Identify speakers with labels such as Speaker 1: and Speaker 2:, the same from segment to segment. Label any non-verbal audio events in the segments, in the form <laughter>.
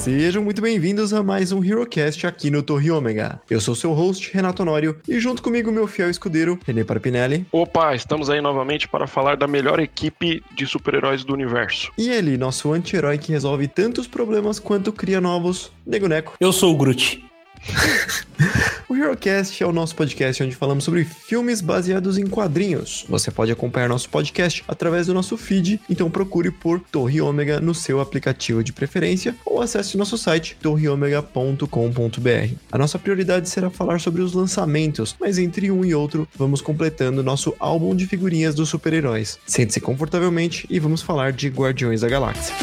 Speaker 1: Sejam muito bem-vindos a mais um HeroCast aqui no Torre Ômega. Eu sou seu host, Renato Honório, e junto comigo meu fiel escudeiro, René Parpinelli.
Speaker 2: Opa, estamos aí novamente para falar da melhor equipe de super-heróis do universo.
Speaker 1: E ele, nosso anti-herói que resolve tantos problemas quanto cria novos, Nego Neco.
Speaker 3: Eu sou o Groot. <laughs>
Speaker 1: o HeroCast é o nosso podcast onde falamos sobre filmes baseados em quadrinhos. Você pode acompanhar nosso podcast através do nosso feed, então procure por Torre Ômega no seu aplicativo de preferência ou acesse nosso site torreomega.com.br. A nossa prioridade será falar sobre os lançamentos, mas entre um e outro vamos completando nosso álbum de figurinhas dos super-heróis. Sente-se confortavelmente e vamos falar de Guardiões da Galáxia.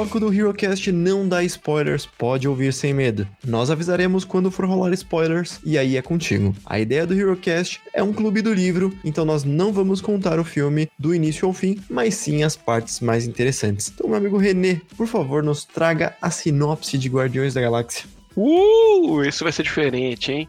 Speaker 1: Bloco do HeroCast não dá spoilers, pode ouvir sem medo. Nós avisaremos quando for rolar spoilers e aí é contigo. A ideia do HeroCast é um clube do livro, então nós não vamos contar o filme do início ao fim, mas sim as partes mais interessantes. Então, meu amigo René, por favor, nos traga a sinopse de Guardiões da Galáxia.
Speaker 2: Uh, isso vai ser diferente, hein?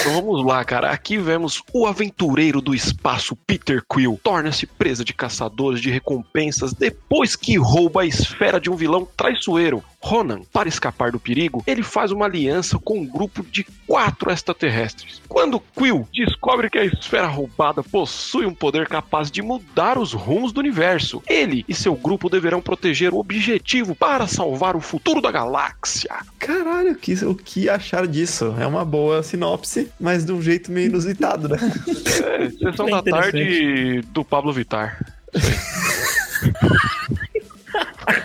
Speaker 2: Então vamos lá, cara. Aqui vemos o aventureiro do espaço Peter Quill torna-se presa de caçadores de recompensas depois que rouba a esfera de um vilão traiçoeiro. Ronan, para escapar do perigo, ele faz uma aliança com um grupo de quatro extraterrestres. Quando Quill descobre que a esfera roubada possui um poder capaz de mudar os rumos do universo, ele e seu grupo deverão proteger o objetivo para salvar o futuro da galáxia.
Speaker 1: Caralho, o que, o que achar disso? É uma boa sinopse, mas de um jeito meio inusitado, né?
Speaker 2: É, sessão é da tarde do Pablo Vitar. <laughs>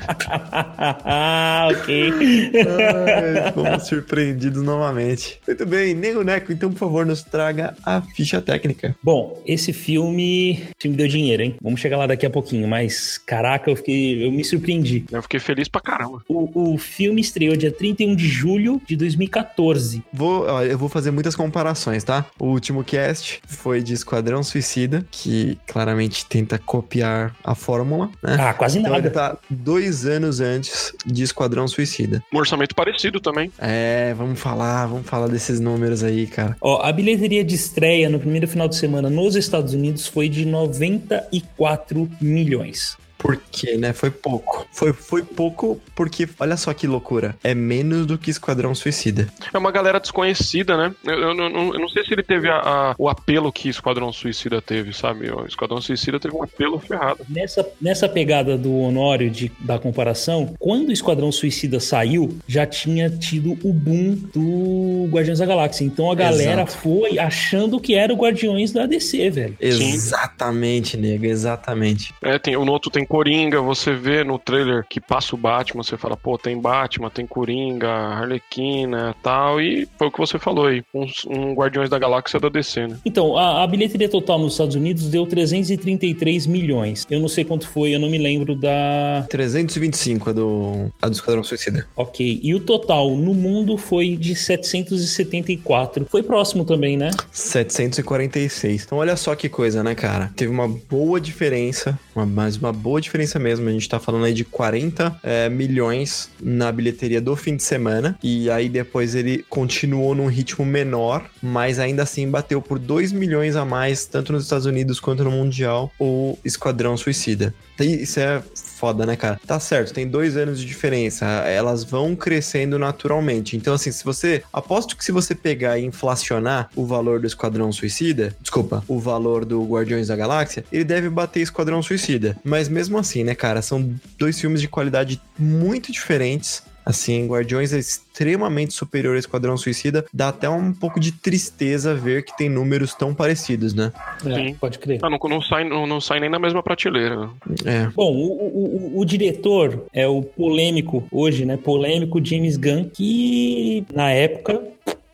Speaker 2: <laughs>
Speaker 3: ok.
Speaker 1: Ai, fomos surpreendidos novamente. Muito bem, Nego Neco, então, por favor, nos traga a ficha técnica.
Speaker 3: Bom, esse filme, me deu dinheiro, hein? Vamos chegar lá daqui a pouquinho, mas caraca, eu fiquei, eu me surpreendi.
Speaker 2: Eu fiquei feliz pra caramba.
Speaker 3: O, o filme estreou dia 31 de julho de 2014.
Speaker 1: Vou, ó, eu vou fazer muitas comparações, tá? O último cast foi de Esquadrão Suicida, que claramente tenta copiar a fórmula, né?
Speaker 3: Ah, quase
Speaker 1: então
Speaker 3: nada.
Speaker 1: Ele tá dois anos antes de Esquadrão Suicida.
Speaker 2: Um orçamento parecido também.
Speaker 1: É, vamos falar, vamos falar desses números aí, cara.
Speaker 3: Ó, a bilheteria de estreia no primeiro final de semana nos Estados Unidos foi de 94 milhões.
Speaker 1: Porque, né? Foi pouco. Foi, foi pouco porque, olha só que loucura. É menos do que Esquadrão Suicida.
Speaker 2: É uma galera desconhecida, né? Eu, eu, eu, eu não sei se ele teve a, a, o apelo que Esquadrão Suicida teve, sabe? O Esquadrão Suicida teve um apelo ferrado.
Speaker 3: Nessa, nessa pegada do Honório de, da comparação, quando o Esquadrão Suicida saiu, já tinha tido o boom do Guardiões da Galáxia. Então a galera Exato. foi achando que era o Guardiões da DC, velho.
Speaker 1: Exatamente, nego, exatamente.
Speaker 2: É, tem, o Noto tem Coringa, você vê no trailer que passa o Batman, você fala, pô, tem Batman, tem Coringa, Arlequina tal, e foi o que você falou aí, um, um Guardiões da Galáxia da DC, né?
Speaker 3: Então, a, a, bilheteria total nos Estados Unidos deu 333 milhões. Eu não sei quanto foi, eu não me lembro da...
Speaker 1: 325 a do, a do Esquadrão Suicida.
Speaker 3: Ok, e o total no mundo foi de 774. Foi próximo também, né?
Speaker 1: 746. Então olha só que coisa, né, cara? Teve uma boa diferença, uma, mais uma boa boa diferença mesmo. A gente tá falando aí de 40 é, milhões na bilheteria do fim de semana. E aí depois ele continuou num ritmo menor, mas ainda assim bateu por 2 milhões a mais, tanto nos Estados Unidos quanto no Mundial, o Esquadrão Suicida. Isso é foda, né, cara? Tá certo, tem dois anos de diferença. Elas vão crescendo naturalmente. Então, assim, se você. Aposto que se você pegar e inflacionar o valor do Esquadrão Suicida, desculpa, o valor do Guardiões da Galáxia, ele deve bater Esquadrão Suicida. Mas mesmo assim, né, cara, são dois filmes de qualidade muito diferentes. Assim, Guardiões é extremamente superior a Esquadrão Suicida. Dá até um pouco de tristeza ver que tem números tão parecidos, né?
Speaker 3: É, Sim. pode crer.
Speaker 2: Ah, não, não, sai, não, não sai nem na mesma prateleira.
Speaker 3: É. Bom, o, o, o, diretor é o polêmico, hoje, né? Polêmico James Gunn, que na época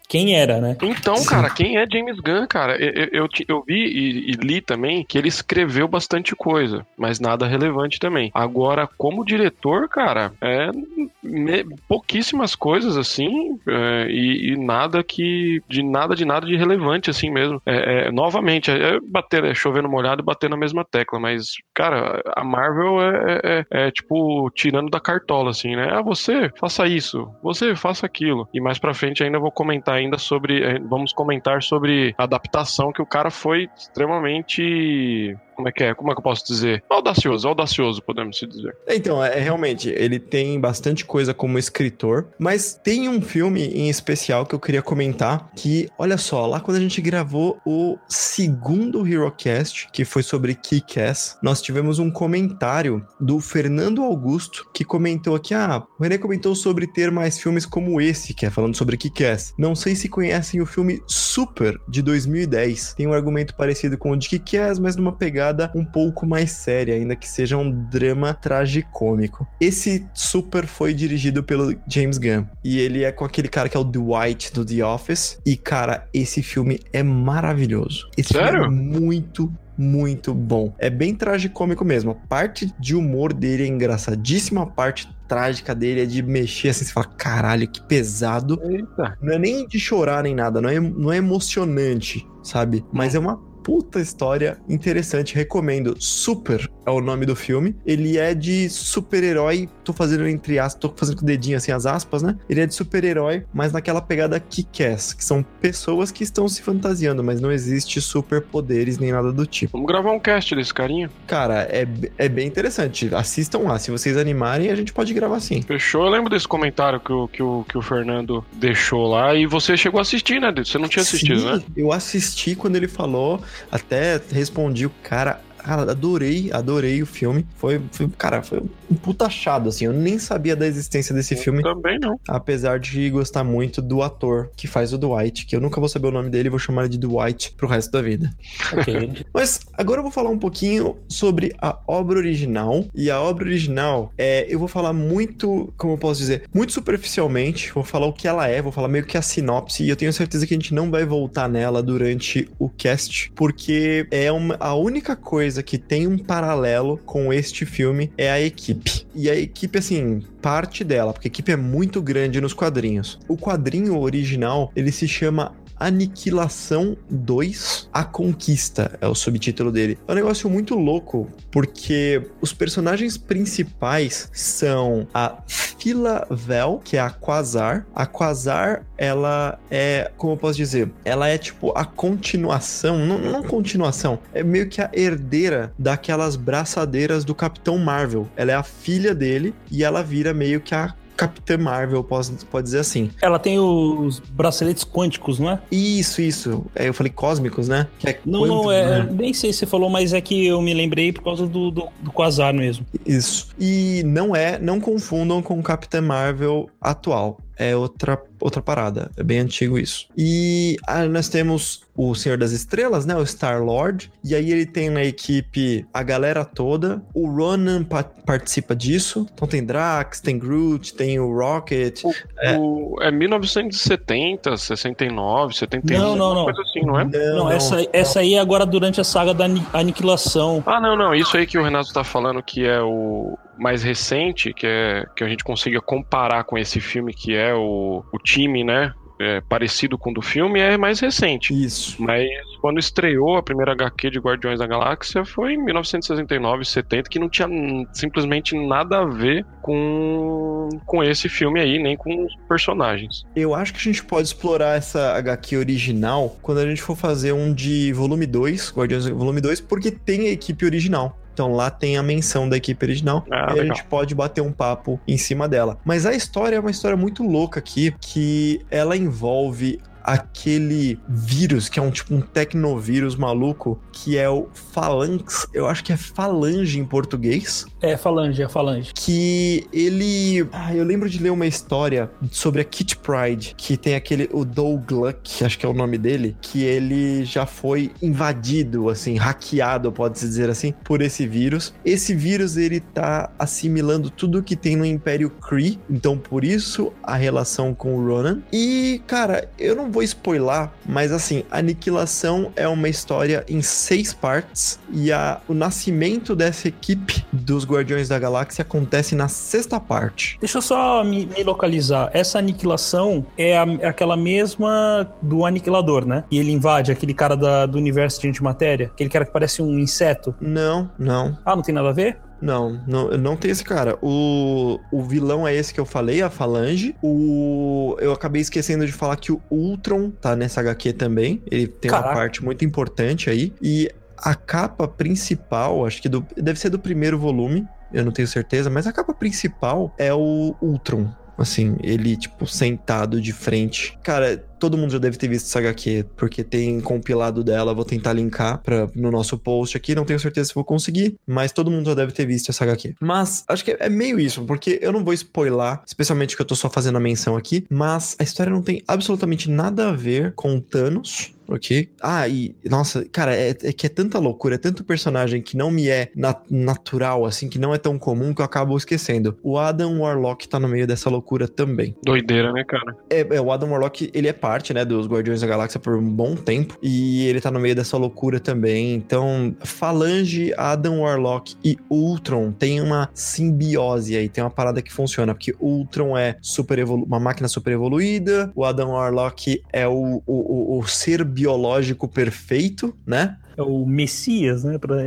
Speaker 3: quem era, né?
Speaker 2: Então, Sim. cara, quem é James Gunn, cara? Eu, eu, eu vi e, e, li também que ele escreveu bastante coisa, mas nada relevante também. Agora, como diretor, cara, é me, pouquíssimas coisas assim é, e, e, nada que de nada de nada de relevante assim mesmo. É, é, novamente, é, bater, é chover no molhado e bater na mesma tecla, mas cara, a Marvel é, é, é, tipo tirando da cartola assim, né? Ah, você faça isso, você faça aquilo. E mais para frente ainda vou comentar ainda sobre, eh, vamos comentar sobre a adaptação que o cara foi extremamente como é que é? Como é que eu posso dizer? Audacioso, audacioso, podemos dizer.
Speaker 1: Então, é realmente, ele tem bastante coisa como escritor, mas tem um filme em especial que eu queria comentar que, olha só, lá quando a gente gravou o segundo HeroCast, que foi sobre Kick-Ass, nós tivemos um comentário do Fernando Augusto que comentou aqui, ah, o René comentou sobre ter mais filmes como esse, que é falando sobre Kick-Ass. Não sei se conhecem o filme Super, de 2010. Tem um argumento parecido com o de Kick-Ass, mas numa pegada pegada um pouco mais séria, ainda que seja um drama tragicômico. Esse Super foi dirigido pelo James Gunn e ele é com aquele cara que é o Dwight do The Office. E cara, esse filme é maravilhoso. Esse
Speaker 2: Sério?
Speaker 1: filme é muito, muito bom. É bem tragicômico mesmo. A parte de humor dele é engraçadíssima, a parte trágica dele é de mexer assim, você fala, caralho, que pesado. Eita. Não é nem de chorar nem nada, não é, não é emocionante, sabe? Mas é uma puta história interessante, recomendo. Super é o nome do filme. Ele é de super-herói, tô fazendo entre aspas, tô fazendo com o dedinho assim as aspas, né? Ele é de super-herói, mas naquela pegada kick-ass, que são pessoas que estão se fantasiando, mas não existe superpoderes nem nada do tipo.
Speaker 2: Vamos gravar um cast desse carinha?
Speaker 1: Cara, é, é bem interessante. Assistam lá, se vocês animarem, a gente pode gravar sim.
Speaker 2: Fechou? Eu lembro desse comentário que o, que o, que o Fernando deixou lá e você chegou a assistir, né? Você não tinha assistido, sim, né?
Speaker 1: Eu assisti quando ele falou, até respondi o cara Cara, adorei, adorei o filme. Foi, foi, cara, foi um puta achado, assim. Eu nem sabia da existência desse eu filme.
Speaker 2: Também não.
Speaker 1: Apesar de gostar muito do ator que faz o Dwight, que eu nunca vou saber o nome dele, vou chamar ele de Dwight pro resto da vida. Ok. <laughs> Mas agora eu vou falar um pouquinho sobre a obra original. E a obra original, é, eu vou falar muito, como eu posso dizer, muito superficialmente. Vou falar o que ela é, vou falar meio que a sinopse. E eu tenho certeza que a gente não vai voltar nela durante o cast, porque é uma, a única coisa coisa que tem um paralelo com este filme é a equipe. E a equipe, assim, parte dela, porque a equipe é muito grande nos quadrinhos. O quadrinho original, ele se chama Aniquilação 2 A Conquista é o subtítulo dele. É um negócio muito louco, porque os personagens principais são a Philavel, que é a Quasar. A Quasar, ela é, como eu posso dizer, ela é tipo a continuação, não, não continuação, é meio que a herdeira daquelas braçadeiras do Capitão Marvel. Ela é a filha dele e ela vira meio que a Capitã Marvel, pode, pode dizer assim.
Speaker 3: Ela tem os braceletes quânticos, não é?
Speaker 1: Isso, isso. É, eu falei cósmicos, né?
Speaker 3: É não, quântico, não, é. Né? Nem sei se você falou, mas é que eu me lembrei por causa do, do, do Quasar mesmo.
Speaker 1: Isso. E não é, não confundam com o Capitã Marvel atual é outra, outra parada. É bem antigo isso. E ah, nós temos o Senhor das Estrelas, né? O Star-Lord. E aí ele tem na equipe a galera toda. O Ronan pa participa disso. Então tem Drax, tem Groot, tem o Rocket.
Speaker 2: O, é... O, é 1970, 69, 71.
Speaker 3: Não, não, não.
Speaker 2: Coisa assim, não é?
Speaker 3: Não, não essa, não. essa aí é agora durante a saga da aniquilação.
Speaker 2: Ah, não, não. Isso aí que o Renato tá falando que é o mais recente, que é que a gente consiga comparar com esse filme que é o, o time, né? É, parecido com o do filme é mais recente.
Speaker 1: Isso.
Speaker 2: Mas quando estreou a primeira HQ de Guardiões da Galáxia foi em 1969, 70, que não tinha simplesmente nada a ver com, com esse filme aí, nem com os personagens.
Speaker 1: Eu acho que a gente pode explorar essa HQ original quando a gente for fazer um de volume 2, Guardiões volume 2, porque tem a equipe original. Então lá tem a menção da equipe original ah, e legal. a gente pode bater um papo em cima dela. Mas a história é uma história muito louca aqui, que ela envolve aquele vírus, que é um tipo um tecnovírus maluco, que é o Phalanx, eu acho que é Falange em português.
Speaker 3: É, Falange, é Falange.
Speaker 1: Que ele. Ah, eu lembro de ler uma história sobre a Kit Pride, que tem aquele. O Dougluck, acho que é o nome dele, que ele já foi invadido, assim, hackeado, pode-se dizer assim, por esse vírus. Esse vírus, ele tá assimilando tudo que tem no Império Kree, então por isso a relação com o Ronan. E, cara, eu não vou spoiler, mas assim, Aniquilação é uma história em seis partes e a, o nascimento dessa equipe dos Guardiões da Galáxia acontece na sexta parte.
Speaker 3: Deixa eu só me, me localizar. Essa aniquilação é, a, é, aquela mesma do Aniquilador, né? E ele invade aquele cara da, do universo de antimatéria, aquele cara que parece um inseto.
Speaker 1: Não, não.
Speaker 3: Ah, não tem nada a ver?
Speaker 1: Não, não, não tem esse cara. O, o vilão é esse que eu falei, a Falange. O, eu acabei esquecendo de falar que o Ultron tá nessa HQ também. Ele tem Caraca. uma parte muito importante aí. E a capa principal, acho que do, deve ser do primeiro volume, eu não tenho certeza, mas a capa principal é o Ultron. Assim, ele, tipo, sentado de frente. Cara, todo mundo já deve ter visto essa HQ, porque tem compilado dela, vou tentar linkar pra, no nosso post aqui, não tenho certeza se vou conseguir, mas todo mundo já deve ter visto essa HQ. Mas acho que é meio isso, porque eu não vou spoiler, especialmente que eu tô só fazendo a menção aqui, mas a história não tem absolutamente nada a ver com Thanos, ok? Ah, e, nossa, cara, é, é, que é tanta loucura, é tanto personagem que não me é na, natural, assim, que não é tão comum que eu acabo esquecendo. O Adam Warlock tá no meio dessa loucura também.
Speaker 2: Doideira, né, cara?
Speaker 1: É, é o Adam Warlock, ele é parte, né, dos Guardiões da Galáxia por um bom tempo. E ele tá no meio dessa loucura também. Então, Falange, Adam Warlock e Ultron tem uma simbiose aí, tem uma parada que funciona. Porque Ultron é super uma máquina super evoluída, o Adam Warlock é o, o, o ser biológico perfeito, né?
Speaker 3: É o Messias, né? Pra...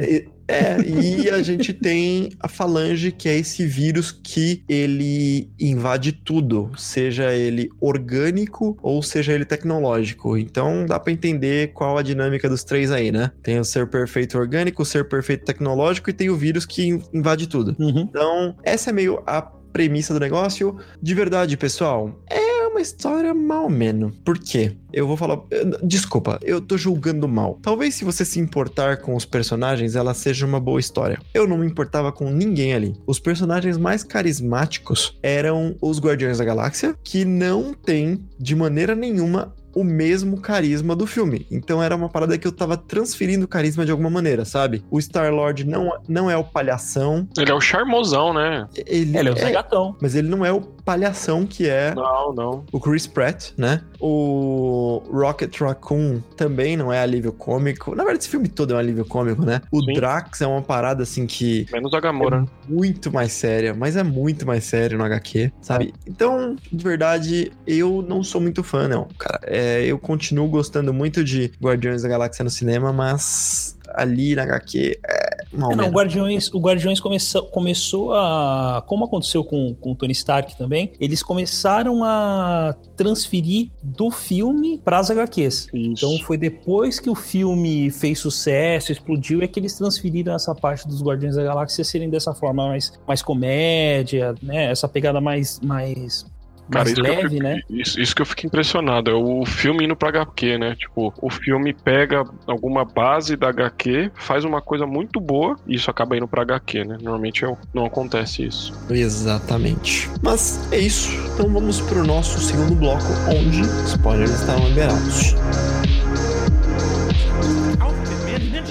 Speaker 1: É, e a gente tem a falange, que é esse vírus que ele invade tudo, seja ele orgânico ou seja ele tecnológico. Então dá para entender qual a dinâmica dos três aí, né? Tem o ser perfeito orgânico, o ser perfeito tecnológico e tem o vírus que invade tudo. Uhum. Então, essa é meio a premissa do negócio. De verdade, pessoal, é uma história mal menos. Por quê? Eu vou falar. Desculpa, eu tô julgando mal. Talvez se você se importar com os personagens, ela seja uma boa história. Eu não me importava com ninguém ali. Os personagens mais carismáticos eram os Guardiões da Galáxia, que não tem de maneira nenhuma o mesmo carisma do filme. Então era uma parada que eu tava transferindo carisma de alguma maneira, sabe? O Star-Lord não, não é o palhação.
Speaker 2: Ele é o charmosão, né?
Speaker 3: Ele, ele é o Gatão.
Speaker 1: Mas ele não é o palhação que é
Speaker 2: não, não.
Speaker 1: o Chris Pratt, né? O Rocket Raccoon também não é alívio cômico. Na verdade, esse filme todo é um alívio cômico, né? O Sim. Drax é uma parada assim que.
Speaker 2: Menos a Gamora.
Speaker 1: É muito mais séria, mas é muito mais sério no HQ, sabe? É. Então, de verdade, eu não sou muito fã, não, cara. É, eu continuo gostando muito de Guardiões da Galáxia no cinema, mas ali na HQ é
Speaker 3: mal é, não, o Guardiões, o Guardiões começou, começou a. Como aconteceu com, com o Tony Stark também, eles começaram a transferir do filme para as HQs. Isso. Então foi depois que o filme fez sucesso, explodiu, é que eles transferiram essa parte dos Guardiões da Galáxia serem dessa forma mais, mais comédia, né? Essa pegada mais, mais Cara, mais leve,
Speaker 2: fico,
Speaker 3: né?
Speaker 2: Isso, isso, que eu fico impressionado. É o filme indo pra HQ, né? Tipo, o filme pega alguma base da HQ, faz uma coisa muito boa e isso acaba indo pra HQ, né? Normalmente é não acontece isso.
Speaker 1: Exatamente. Mas é isso. Então vamos pro nosso segundo bloco, onde spoilers estão liberados.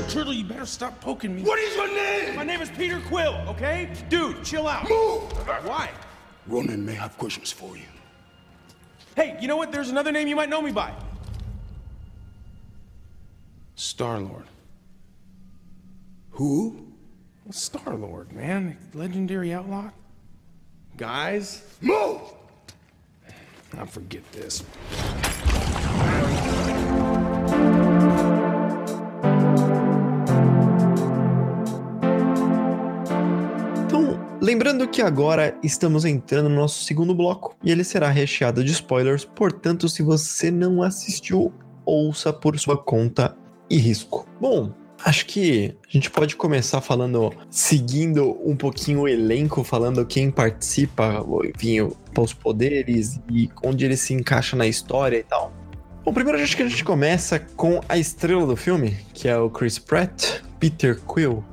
Speaker 1: Turtle, you better stop poking me. What is your name? My name is Peter Quill, okay? Dude, chill out. Move! Why? Ronan may have questions for you. Hey, you know what? There's another name you might know me by. Star-Lord. Who? Star-Lord, man. Legendary outlaw. Guys? Move! I'll forget this. Lembrando que agora estamos entrando no nosso segundo bloco e ele será recheado de spoilers, portanto, se você não assistiu, ouça por sua conta e risco. Bom, acho que a gente pode começar falando, seguindo um pouquinho o elenco, falando quem participa, enfim, os poderes e onde ele se encaixa na história e tal. Bom, primeiro acho que a gente começa com a estrela do filme, que é o Chris Pratt, Peter Quill,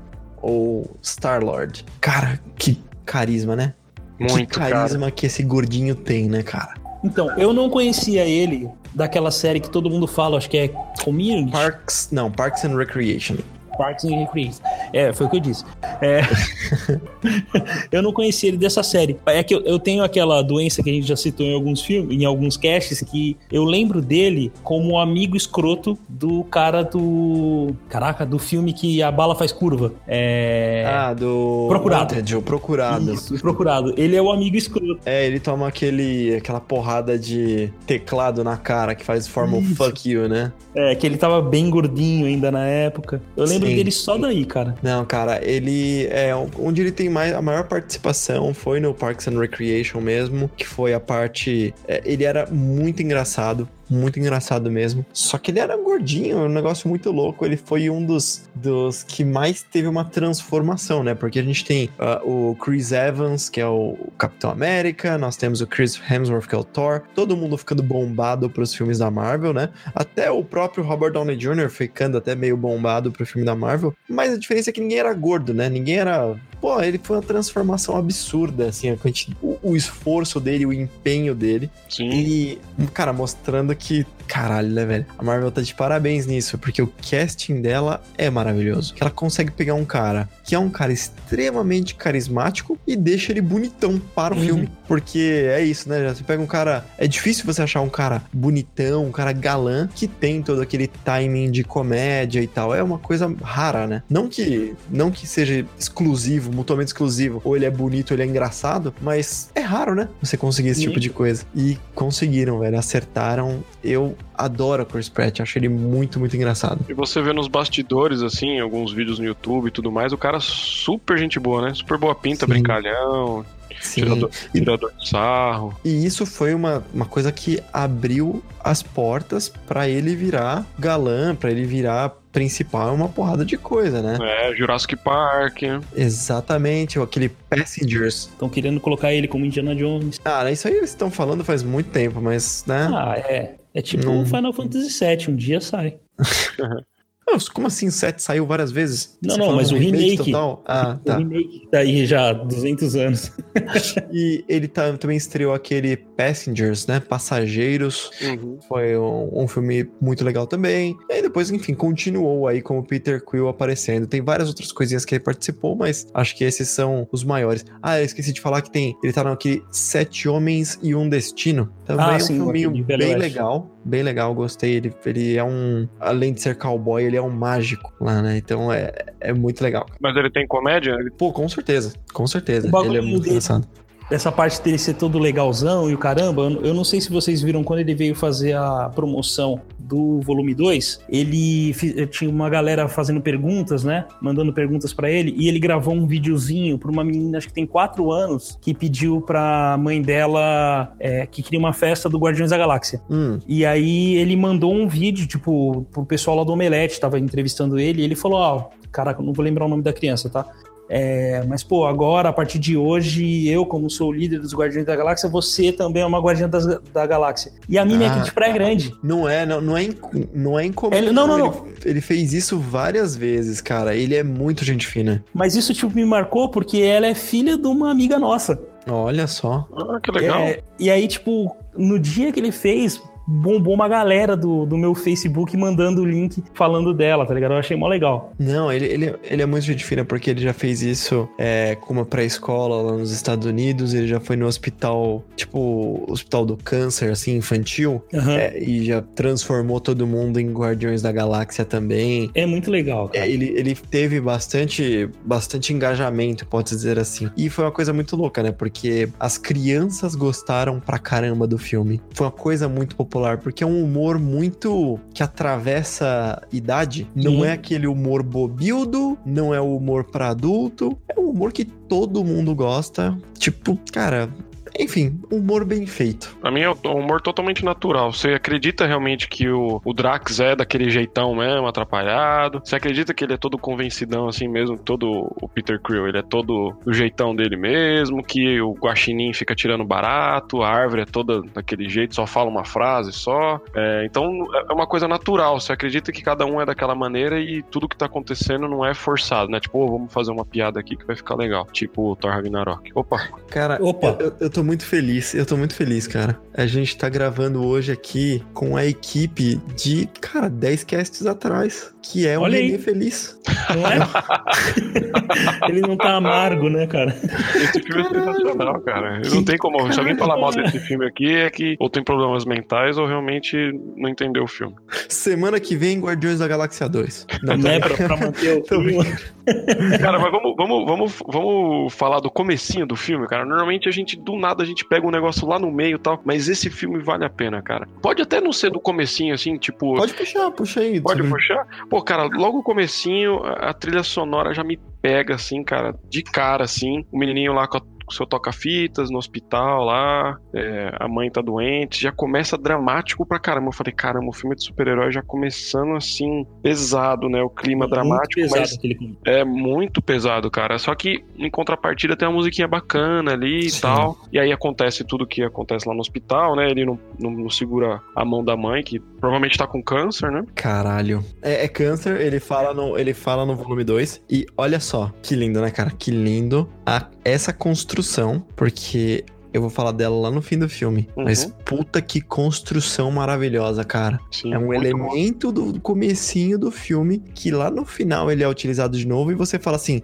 Speaker 1: ou Star-Lord. Cara, que carisma, né? Muito que carisma cara. que esse gordinho tem, né, cara?
Speaker 3: Então, eu não conhecia ele daquela série que todo mundo fala, acho que é Community.
Speaker 1: Parks, não, Parks and Recreation.
Speaker 3: Parks and Recreation. É, foi o que eu disse. É... <laughs> eu não conhecia ele dessa série. É que eu, eu, tenho aquela doença que a gente já citou em alguns filmes, em alguns casts, que eu lembro dele como o amigo escroto do cara do. Caraca, do filme que a bala faz curva. É...
Speaker 1: Ah, do.
Speaker 3: Procurado.
Speaker 1: Wanted, o Procurado.
Speaker 3: Isso, o Procurado. Ele é o amigo escroto.
Speaker 1: É, ele toma aquele, aquela porrada de teclado na cara que faz forma Isso. fuck you, né?
Speaker 3: É, que ele tava bem gordinho ainda na época. Eu lembro Sim. dele só daí, cara.
Speaker 1: Não, cara, ele é onde ele tem mais a maior participação foi no Parks and Recreation mesmo, que foi a parte. É, ele era muito engraçado muito engraçado mesmo. Só que ele era gordinho, um negócio muito louco. Ele foi um dos, dos que mais teve uma transformação, né? Porque a gente tem uh, o Chris Evans, que é o Capitão América, nós temos o Chris Hemsworth, que é o Thor, todo mundo ficando bombado pros filmes da Marvel, né? Até o próprio Robert Downey Jr. ficando até meio bombado pro filme da Marvel. Mas a diferença é que ninguém era gordo, né? Ninguém era. Pô, ele foi uma transformação absurda, assim, a quantidade, o, o esforço dele, o empenho dele.
Speaker 2: Sim.
Speaker 1: E, cara, mostrando que, caralho, né, velho? A Marvel tá de parabéns nisso, porque o casting dela é maravilhoso. Ela consegue pegar um cara que é um cara extremamente carismático e deixa ele bonitão para o uhum. filme. Porque é isso, né? Você pega um cara. É difícil você achar um cara bonitão, um cara galã, que tem todo aquele timing de comédia e tal. É uma coisa rara, né? Não que, não que seja exclusivo, mutuamente exclusivo, ou ele é bonito, ou ele é engraçado, mas é raro, né? Você conseguir esse Sim. tipo de coisa. E conseguiram, velho. Acertaram. Eu adoro o Chris Pratt, acho ele muito, muito engraçado.
Speaker 2: E você vê nos bastidores, assim, alguns vídeos no YouTube e tudo mais, o cara super gente boa, né? Super boa pinta, Sim. brincalhão. Sim. Tirador, tirador de sarro.
Speaker 1: E isso foi uma, uma coisa que abriu as portas para ele virar galã, para ele virar principal, é uma porrada de coisa, né?
Speaker 2: É, Jurassic Park.
Speaker 1: Exatamente, aquele Passengers.
Speaker 3: Estão querendo colocar ele como Indiana Jones.
Speaker 1: Ah, isso aí eles estão falando faz muito tempo, mas, né?
Speaker 3: Ah, é. É tipo um Final Fantasy VII, um dia sai. <laughs>
Speaker 1: Como assim 7 saiu várias vezes?
Speaker 3: Não, Você não, mas o remake. Total? Ah, tá. O remake tá aí já há 200 anos. <laughs>
Speaker 1: e ele tá, também estreou aquele Passengers, né? Passageiros. Uhum. Foi um, um, filme muito legal também. E aí depois, enfim, continuou aí com o Peter Quill aparecendo. Tem várias outras coisinhas que ele participou, mas acho que esses são os maiores. Ah, eu esqueci de falar que tem. Ele tá naquele Sete Homens e um Destino. Também ah, é um sim, filminho bem legal. Bem legal, gostei. Ele, ele é um. Além de ser cowboy, ele é um mágico lá, né? Então é, é muito legal.
Speaker 2: Mas ele tem comédia?
Speaker 1: Pô, com certeza. Com certeza. Ele é muito engraçado
Speaker 3: essa parte dele ser todo legalzão e o caramba, eu não sei se vocês viram quando ele veio fazer a promoção do volume 2, ele tinha uma galera fazendo perguntas, né? Mandando perguntas para ele, e ele gravou um videozinho pra uma menina, acho que tem 4 anos, que pediu pra mãe dela é, que queria uma festa do Guardiões da Galáxia. Hum. E aí ele mandou um vídeo, tipo, pro pessoal lá do Omelete, tava entrevistando ele, e ele falou: Ó, oh, caraca, não vou lembrar o nome da criança, tá? É, mas, pô, agora, a partir de hoje, eu, como sou o líder dos Guardiões da Galáxia, você também é uma Guardiã das, da Galáxia. E a minha ah, é aqui de Praia Grande.
Speaker 1: Não é, não, não é, não é incomum.
Speaker 3: Ele, não, não, não.
Speaker 1: Ele, ele, fez isso várias vezes, cara. Ele é muito gente fina.
Speaker 3: Mas isso, tipo, me marcou porque ela é filha de uma amiga nossa.
Speaker 1: Olha só.
Speaker 2: Ah, que legal.
Speaker 3: É, e aí, tipo, no dia que ele fez, bombou uma galera do, do meu Facebook mandando o link falando dela, tá ligado? Eu achei mó legal.
Speaker 1: Não, ele, ele, ele é muito gente fina porque ele já fez isso é, com uma pré-escola lá nos Estados Unidos, ele já foi no hospital, tipo, hospital do câncer, assim, infantil, uhum. é, e já transformou todo mundo em Guardiões da Galáxia também.
Speaker 3: É muito legal,
Speaker 1: cara. É, ele, ele teve bastante, bastante engajamento, pode dizer assim. E foi uma coisa muito louca, né? Porque as crianças gostaram pra caramba do filme. Foi uma coisa muito popular popular, porque é um humor muito que atravessa idade. Não uhum. é aquele humor bobildo, não é o humor para adulto, é um humor que todo mundo gosta. Tipo, cara, enfim, humor bem feito.
Speaker 2: Pra mim é um humor totalmente natural. Você acredita realmente que o, o Drax é daquele jeitão mesmo, atrapalhado? Você acredita que ele é todo convencidão assim mesmo, todo o Peter Krill, ele é todo do jeitão dele mesmo, que o guaxinim fica tirando barato, a árvore é toda daquele jeito, só fala uma frase só. É, então é uma coisa natural. Você acredita que cada um é daquela maneira e tudo que tá acontecendo não é forçado, né? Tipo, oh, vamos fazer uma piada aqui que vai ficar legal. Tipo o Thor Ragnarok. Opa.
Speaker 1: Cara, Opa. Eu, eu tô tô muito feliz, eu tô muito feliz, cara. A gente tá gravando hoje aqui com a equipe de, cara, 10 casts atrás, que é o
Speaker 3: Olha aí.
Speaker 1: Renê Feliz.
Speaker 3: Não é? <laughs> Ele não tá amargo, né, cara?
Speaker 2: Esse filme é sensacional, cara. Não tem como. Se alguém falar mal desse filme aqui, é que ou tem problemas mentais ou realmente não entendeu o filme.
Speaker 1: Semana que vem, Guardiões da Galáxia 2. Não,
Speaker 3: Não é pra, pra manter o <laughs> clima.
Speaker 2: Cara, mas vamos, vamos, vamos, vamos falar do comecinho do filme, cara. Normalmente a gente, do nada, a gente pega um negócio lá no meio e tal, mas esse filme vale a pena, cara. Pode até não ser do comecinho, assim, tipo...
Speaker 1: Pode puxar, puxa aí.
Speaker 2: Pode puxar? Pô, cara, logo o comecinho, a a trilha sonora já me pega, assim, cara, de cara, assim. O menininho lá com, a- com seu toca-fitas no hospital lá, é, a mãe tá doente, já começa dramático pra caramba. Eu falei, caramba, o filme de super-herói já começando, assim, pesado, né? O clima dramático,
Speaker 3: Muito pesado
Speaker 2: mas
Speaker 3: aquele
Speaker 2: é muito pesado, cara. Só que em contrapartida tem uma musiquinha bacana ali e
Speaker 1: Sim.
Speaker 2: tal. E aí acontece tudo que acontece lá no hospital, né? Ele não, não, não segura a mão da mãe, que provavelmente tá com câncer, né?
Speaker 1: Caralho. É, é câncer, ele fala, no, ele fala no volume 2. E olha só, que lindo, né, cara? Que lindo a, essa construção, porque eu vou falar dela lá no fim do filme.
Speaker 2: Uhum.
Speaker 1: Mas puta que construção maravilhosa, cara.
Speaker 2: Sim,
Speaker 1: É um
Speaker 2: muito bom.
Speaker 1: elemento do comecinho do filme que lá no final ele é utilizado de novo e você fala assim,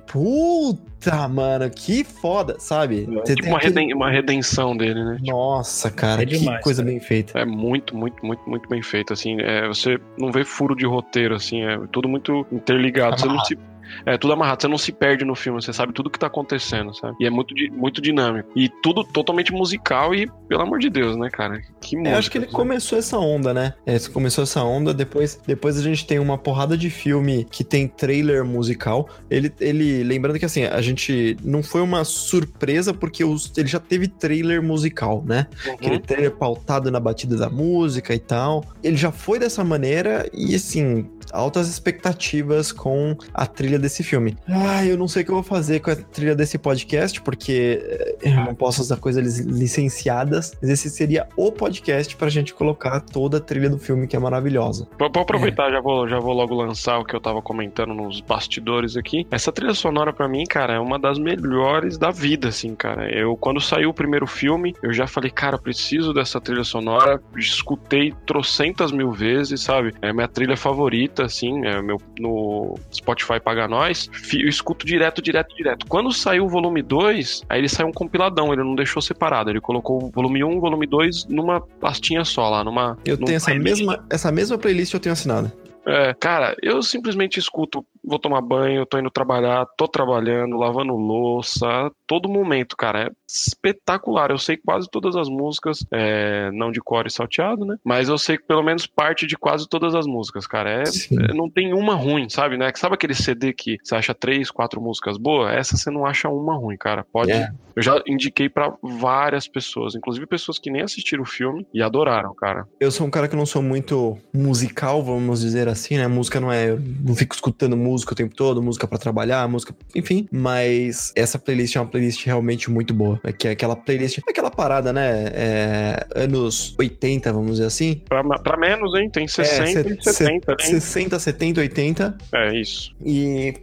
Speaker 1: puta, mano, que foda, sabe?
Speaker 2: É,
Speaker 1: Você
Speaker 2: tipo
Speaker 1: tem
Speaker 2: uma,
Speaker 1: aquele-
Speaker 2: reden- uma redenção dele, né?
Speaker 1: Nossa, cara,
Speaker 3: É
Speaker 1: que
Speaker 3: demais,
Speaker 1: coisa
Speaker 3: cara.
Speaker 1: bem feita.
Speaker 2: É muito, muito, muito, muito bem feito, assim. É, você não vê furo de roteiro, assim. É tudo muito interligado. Você não se... É tudo amarrado, você não se perde no filme, você sabe tudo que tá acontecendo, sabe? E é muito, muito dinâmico. E tudo totalmente musical e, pelo amor de Deus, né, cara? Que música.
Speaker 1: É, acho que ele começou essa onda, né? É, começou essa onda, depois, depois a gente tem uma porrada de filme que tem trailer musical. Ele, ele lembrando que assim, a gente não foi uma surpresa porque os, ele já teve trailer musical, né? Aquele
Speaker 2: Uhum.
Speaker 1: trailer pautado na batida da música e tal. Ele já foi dessa maneira e assim, altas expectativas com a trilha desse filme. Ah, eu não sei o que eu vou fazer com a trilha desse podcast, porque eh, eu não posso usar coisas lic- licenciadas, mas esse seria o podcast pra gente colocar toda a trilha do filme, que é maravilhosa.
Speaker 2: Vou vou aproveitar, já, vou, já vou logo lançar o que eu tava comentando nos bastidores aqui. Essa trilha sonora, pra mim, cara, é uma das melhores da vida, assim, cara. Eu, quando saiu o primeiro filme, eu já falei, cara, preciso dessa trilha sonora. Escutei trocentas mil vezes, sabe? É minha trilha favorita, assim, é meu, no Spotify Paga Nós. Eu escuto direto, direto, direto. Quando saiu o volume 2, aí ele saiu um compiladão, ele não deixou separado. Ele colocou o volume 1 e o volume 2 numa pastinha só lá, numa.
Speaker 1: Eu tenho essa
Speaker 2: playlist.
Speaker 1: mesma, essa mesma playlist eu tenho assinada.
Speaker 2: É, cara, eu simplesmente escuto, vou tomar banho, tô indo trabalhar, tô trabalhando, lavando louça, todo momento, cara, é espetacular. Eu sei quase todas as músicas, é, não de core salteado, né? Mas eu sei pelo menos parte de quase todas as músicas, cara. É, é, não tem uma ruim, sabe, né? Sabe aquele CD que você acha três, quatro músicas boas? Essa você não acha uma ruim, cara. Pode.
Speaker 1: É.
Speaker 2: Eu já indiquei pra várias pessoas, inclusive pessoas que nem assistiram o filme e adoraram, cara.
Speaker 1: Eu sou um cara que não sou muito musical, vamos dizer assim, né? Música não é. Eu não fico escutando música o tempo todo, música pra trabalhar, música. Enfim. Mas essa playlist é uma playlist realmente muito boa. É que é aquela playlist. É aquela parada, né? É, anos 80, vamos dizer assim.
Speaker 2: Pra, pra menos, hein? Tem 60
Speaker 1: É,
Speaker 2: e 70, hein?
Speaker 1: 60, 70, 80.
Speaker 2: É isso.
Speaker 1: E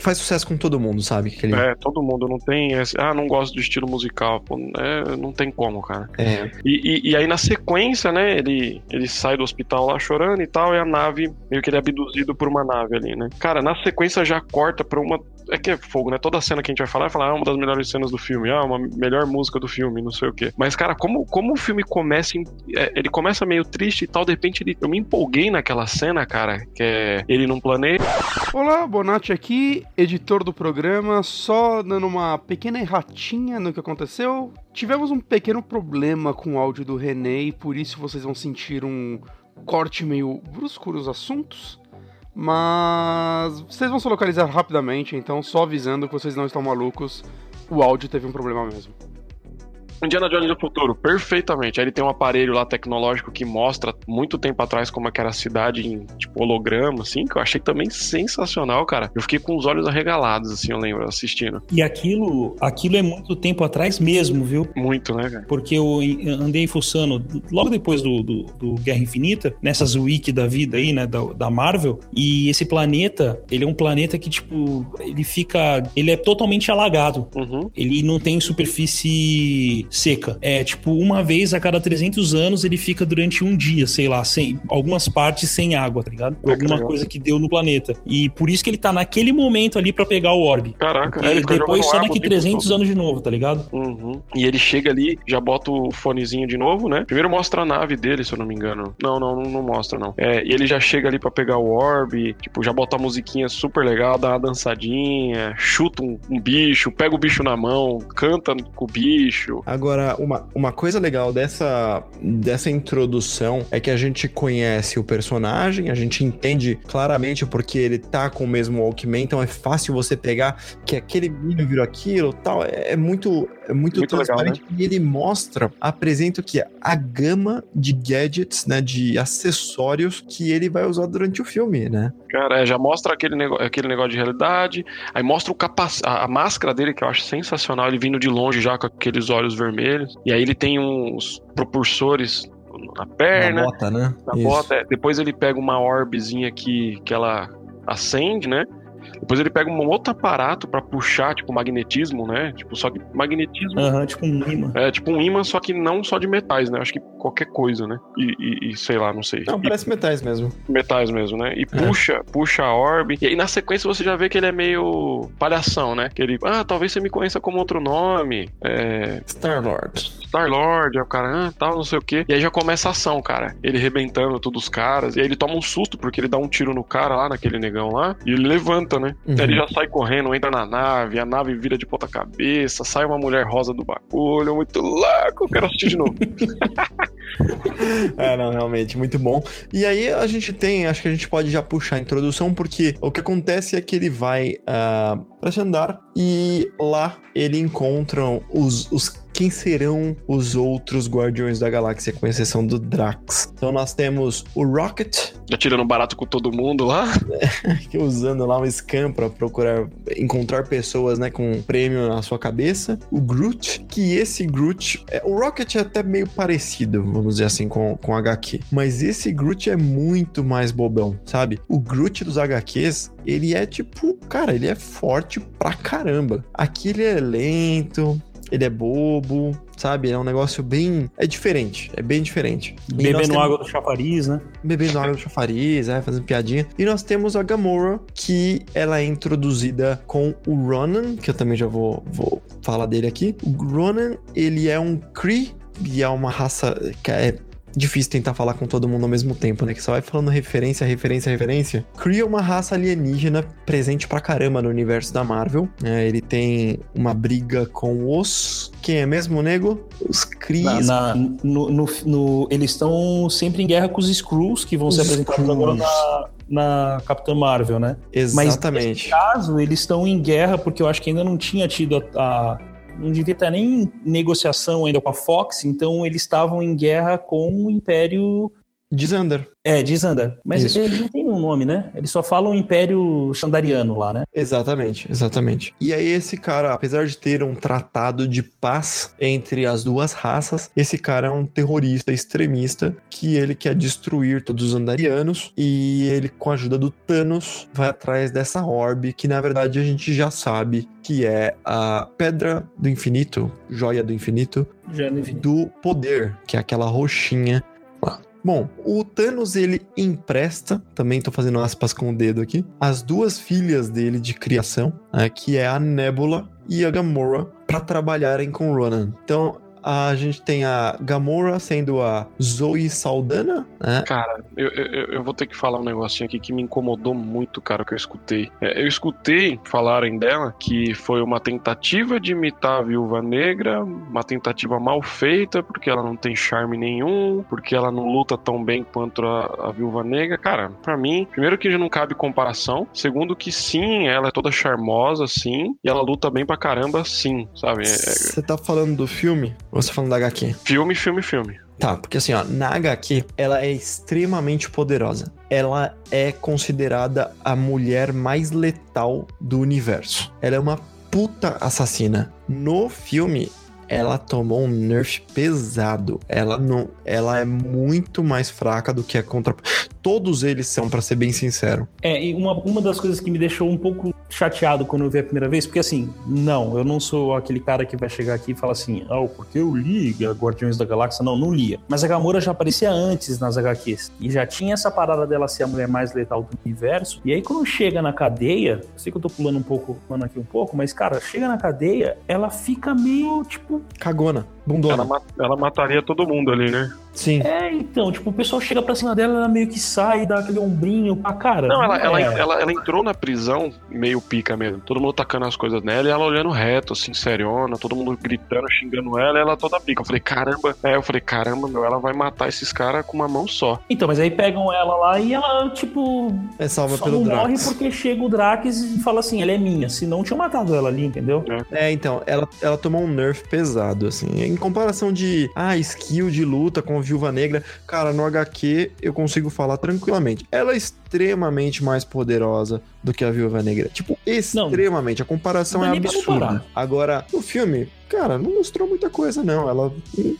Speaker 1: faz sucesso com todo mundo, sabe? Aquele,
Speaker 2: É, todo mundo não tem. esse- ah, não gosto do estilo musical. Pô, é, não tem como, cara.
Speaker 1: é,
Speaker 2: E, e, e aí, na sequência, né, ele, ele sai do hospital lá chorando e tal, e a nave, meio que ele é abduzido por uma nave ali, né? Cara, na sequência já corta pra uma. É que é fogo, né? Toda cena que a gente vai falar, vai falar, ah, uma das melhores cenas do filme, ah, uma melhor música do filme, não sei o quê. Mas, cara, como, como o filme começa. em- é, ele começa meio triste e tal, de repente ele, eu me empolguei naquela cena, cara, que é ele num planeta.
Speaker 4: Olá, Bonatti aqui, editor do programa, só dando uma pequena erratinha no que aconteceu. Tivemos um pequeno problema com o áudio do René e por isso vocês vão sentir um corte meio brusco nos assuntos. Mas vocês vão se localizar rapidamente, então só avisando que vocês não estão malucos, o áudio teve um problema mesmo.
Speaker 2: Indiana Jones do futuro, perfeitamente. Aí ele tem um aparelho lá tecnológico que mostra muito tempo atrás como é que era a cidade em tipo holograma, assim, que eu achei também sensacional, cara. Eu fiquei com os olhos arregalados, assim, eu lembro, assistindo.
Speaker 3: E aquilo, aquilo é muito tempo atrás mesmo, viu?
Speaker 2: Muito, né, cara?
Speaker 3: Porque eu andei fuçando logo depois do, do, do Guerra Infinita, nessas wiki da vida aí, né, da, da Marvel, e esse planeta, ele é um planeta que, tipo, ele fica. Ele é totalmente alagado.
Speaker 2: Uhum.
Speaker 3: Ele não tem superfície seca. É tipo, uma vez a cada 300 anos ele fica durante um dia, sei lá, sem algumas partes sem água, tá ligado? Por alguma coisa que deu no planeta. E por isso que ele tá naquele momento ali para pegar o orbe.
Speaker 2: Caraca,
Speaker 3: é, depois só daqui 300 anos de novo, tá ligado?
Speaker 2: Uhum. E ele chega ali, já bota o fonezinho de novo, né? Primeiro mostra a nave dele, se eu não me engano. Não, não, não, não mostra, não. É, e ele já chega ali para pegar o orbe, tipo, já bota a musiquinha super legal, dá uma dançadinha, chuta um, um bicho, pega o bicho na mão, canta com o bicho.
Speaker 1: Agora, uma, uma coisa legal dessa, dessa introdução é que a gente conhece o personagem, a gente entende claramente porque ele tá com o mesmo Walkman, então é fácil você pegar que aquele menino virou aquilo tal. É, é muito, é muito, muito transparente. Legal, né? E ele mostra, apresenta o que? A gama de gadgets, né? De acessórios que ele vai usar durante o filme, né?
Speaker 2: Cara, é, já mostra aquele, negócio, aquele negócio de realidade, aí mostra o capacete, a, a, máscara dele, que eu acho sensacional, ele vindo de longe já com aqueles olhos vermelhos, e aí ele tem uns propulsores na perna.
Speaker 1: Na bota, né?
Speaker 2: Na Isso. bota. É. Depois ele pega uma orbezinha que, que ela acende, né? Depois ele pega um outro aparato para puxar, tipo magnetismo, né? Tipo, só que magnetismo.
Speaker 3: Aham, uhum, tipo um imã.
Speaker 2: É, tipo um imã, só que não só de metais, né? Acho que qualquer coisa, né? E, e, e sei lá, não sei.
Speaker 1: Não,
Speaker 2: e,
Speaker 1: parece metais mesmo.
Speaker 2: Metais mesmo, né? E é. puxa, puxa a orbe. E aí na sequência você já vê que ele é meio palhação, né? Que ele, ah, talvez você me conheça como outro nome. É.
Speaker 1: Star-Lord.
Speaker 2: Star-Lord, é o cara, ah, tal, não sei o quê. E aí já começa a ação, cara. Ele rebentando todos os caras. E aí ele toma um susto, porque ele dá um tiro no cara lá, naquele negão lá. E ele levanta, né? Uhum. Aí ele já sai correndo, entra na nave, a nave vira de ponta cabeça, sai uma mulher rosa do bagulho, muito louco, quero assistir de novo. <laughs> <laughs>
Speaker 1: é, não, realmente, muito bom. E aí a gente tem, acho que a gente pode já puxar a introdução, porque o que acontece é que ele vai uh, para esse andar e lá ele encontra os, os quem serão os outros Guardiões da Galáxia, com exceção do Drax. Então nós temos o Rocket.
Speaker 2: Atirando barato com todo mundo lá. <laughs>
Speaker 1: É, usando lá um scan pra procurar encontrar pessoas, né, com um prêmio na sua cabeça. O Groot, que esse Groot... É, o Rocket é até meio parecido, vamos dizer assim, com, com HQ. Mas esse Groot é muito mais bobão, sabe? O Groot dos HQs, ele é tipo... Cara, ele é forte pra caramba. Aqui ele é lento, ele é bobo, sabe? É um negócio bem. É diferente, é bem diferente.
Speaker 3: Bebendo temos... água do chafariz, né?
Speaker 1: Bebendo água do chafariz, é, fazendo piadinha. E nós temos a Gamora, que ela é introduzida com o Ronan, que eu também já vou, vou falar dele aqui. O Ronan, ele é um Kree, e é uma raça que é difícil tentar falar com todo mundo ao mesmo tempo, né? Que só vai falando referência, referência, referência. Kree é uma raça alienígena presente pra caramba no universo da Marvel. É, ele tem uma briga com os. Quem é mesmo, nego? Os Kree.
Speaker 3: no, no, no, eles estão sempre em guerra com os Skrulls, que vão os ser apresentados agora na, na Capitã Marvel, né?
Speaker 1: Exatamente. Mas
Speaker 3: nesse caso, eles estão em guerra porque eu acho que ainda não tinha tido a, a não devia estar nem em negociação ainda com a Fox, então eles estavam em guerra com o Império
Speaker 1: de Xander.
Speaker 3: É, de Xander. Mas Isso. ele não tem um nome, né? Eles só falam Império Xandariano lá, né?
Speaker 1: Exatamente, exatamente. E aí esse cara, apesar de ter um tratado de paz entre as duas raças, esse cara é um terrorista extremista que ele quer destruir todos os andarianos e ele, com a ajuda do Thanos, vai atrás dessa orbe que na verdade a gente já sabe que é a Pedra do Infinito, Joia do Infinito,
Speaker 3: Joia do, Infinito.
Speaker 1: do Poder, que é aquela roxinha Bom, o Thanos ele empresta, também tô fazendo aspas com o dedo aqui, as duas filhas dele de criação, né, que é a Nebula e a Gamora, para trabalharem com Ronan. Então, a gente tem a Gamora sendo a Zoe Saldana, né?
Speaker 2: Cara, eu, eu, eu, vou ter que falar um negocinho aqui que me incomodou muito, cara, que eu escutei. É, eu escutei falarem dela que foi uma tentativa de imitar a Viúva Negra, uma tentativa mal feita, porque ela não tem charme nenhum, porque ela não luta tão bem quanto a, a Viúva Negra. Cara, para mim, primeiro que não cabe comparação, segundo que sim, ela é toda charmosa, sim, e ela luta bem pra caramba, sim, sabe?
Speaker 1: É, é Você tá falando do filme? Ou você tá falando da HQ?
Speaker 2: Filme, filme, filme.
Speaker 1: Tá, porque assim, ó, na HQ, ela é extremamente poderosa. Ela é considerada a mulher mais letal do universo. Ela é uma puta assassina. No filme, ela tomou um nerf pesado. Ela não, ela é muito mais fraca do que a contra. Todos eles são, para ser bem sincero.
Speaker 3: É, e uma, uma das coisas que me deixou um pouco chateado quando eu vi a primeira vez, porque assim, não, eu não sou aquele cara que vai chegar aqui e falar assim, oh, porque eu li Guardiões da Galáxia. Não, não lia. Mas a Gamora já aparecia antes nas HQs. E já tinha essa parada dela ser a mulher mais letal do universo. E aí quando chega na cadeia, sei que eu tô pulando um pouco, pulando aqui um pouco, mas cara, chega na cadeia, ela fica meio tipo.
Speaker 1: Cagona, bundona.
Speaker 2: Ela, ela mataria todo mundo ali, né?
Speaker 1: Sim.
Speaker 3: É, então, tipo, o pessoal chega pra cima dela, ela meio que sai, dá aquele ombrinho pra cara.
Speaker 2: Não, ela,
Speaker 3: é.
Speaker 2: ela, ela, ela entrou na prisão meio pica mesmo. Todo mundo tacando as coisas nela e ela olhando reto, assim, seriona, todo mundo gritando, xingando ela, e ela toda pica. Eu falei, caramba, é, eu falei, caramba, meu, ela vai matar esses caras com uma mão só.
Speaker 3: Então, mas aí pegam ela lá e ela, tipo.
Speaker 1: É salva
Speaker 3: só
Speaker 1: pelo
Speaker 3: não morre
Speaker 1: Drax.
Speaker 3: porque chega o Drax e fala assim, ela é minha. Senão tinha matado ela ali, entendeu?
Speaker 1: É, então, ela, ela tomou um nerf pesado, assim. Comparação de, ah, skill de luta com Viúva Negra, cara, no HQ eu consigo falar tranquilamente. Ela é extremamente mais poderosa do que a Viúva Negra. Tipo, extremamente. A comparação
Speaker 3: Não
Speaker 1: é absurda. Agora, no filme, cara, não mostrou muita coisa, não. Ela,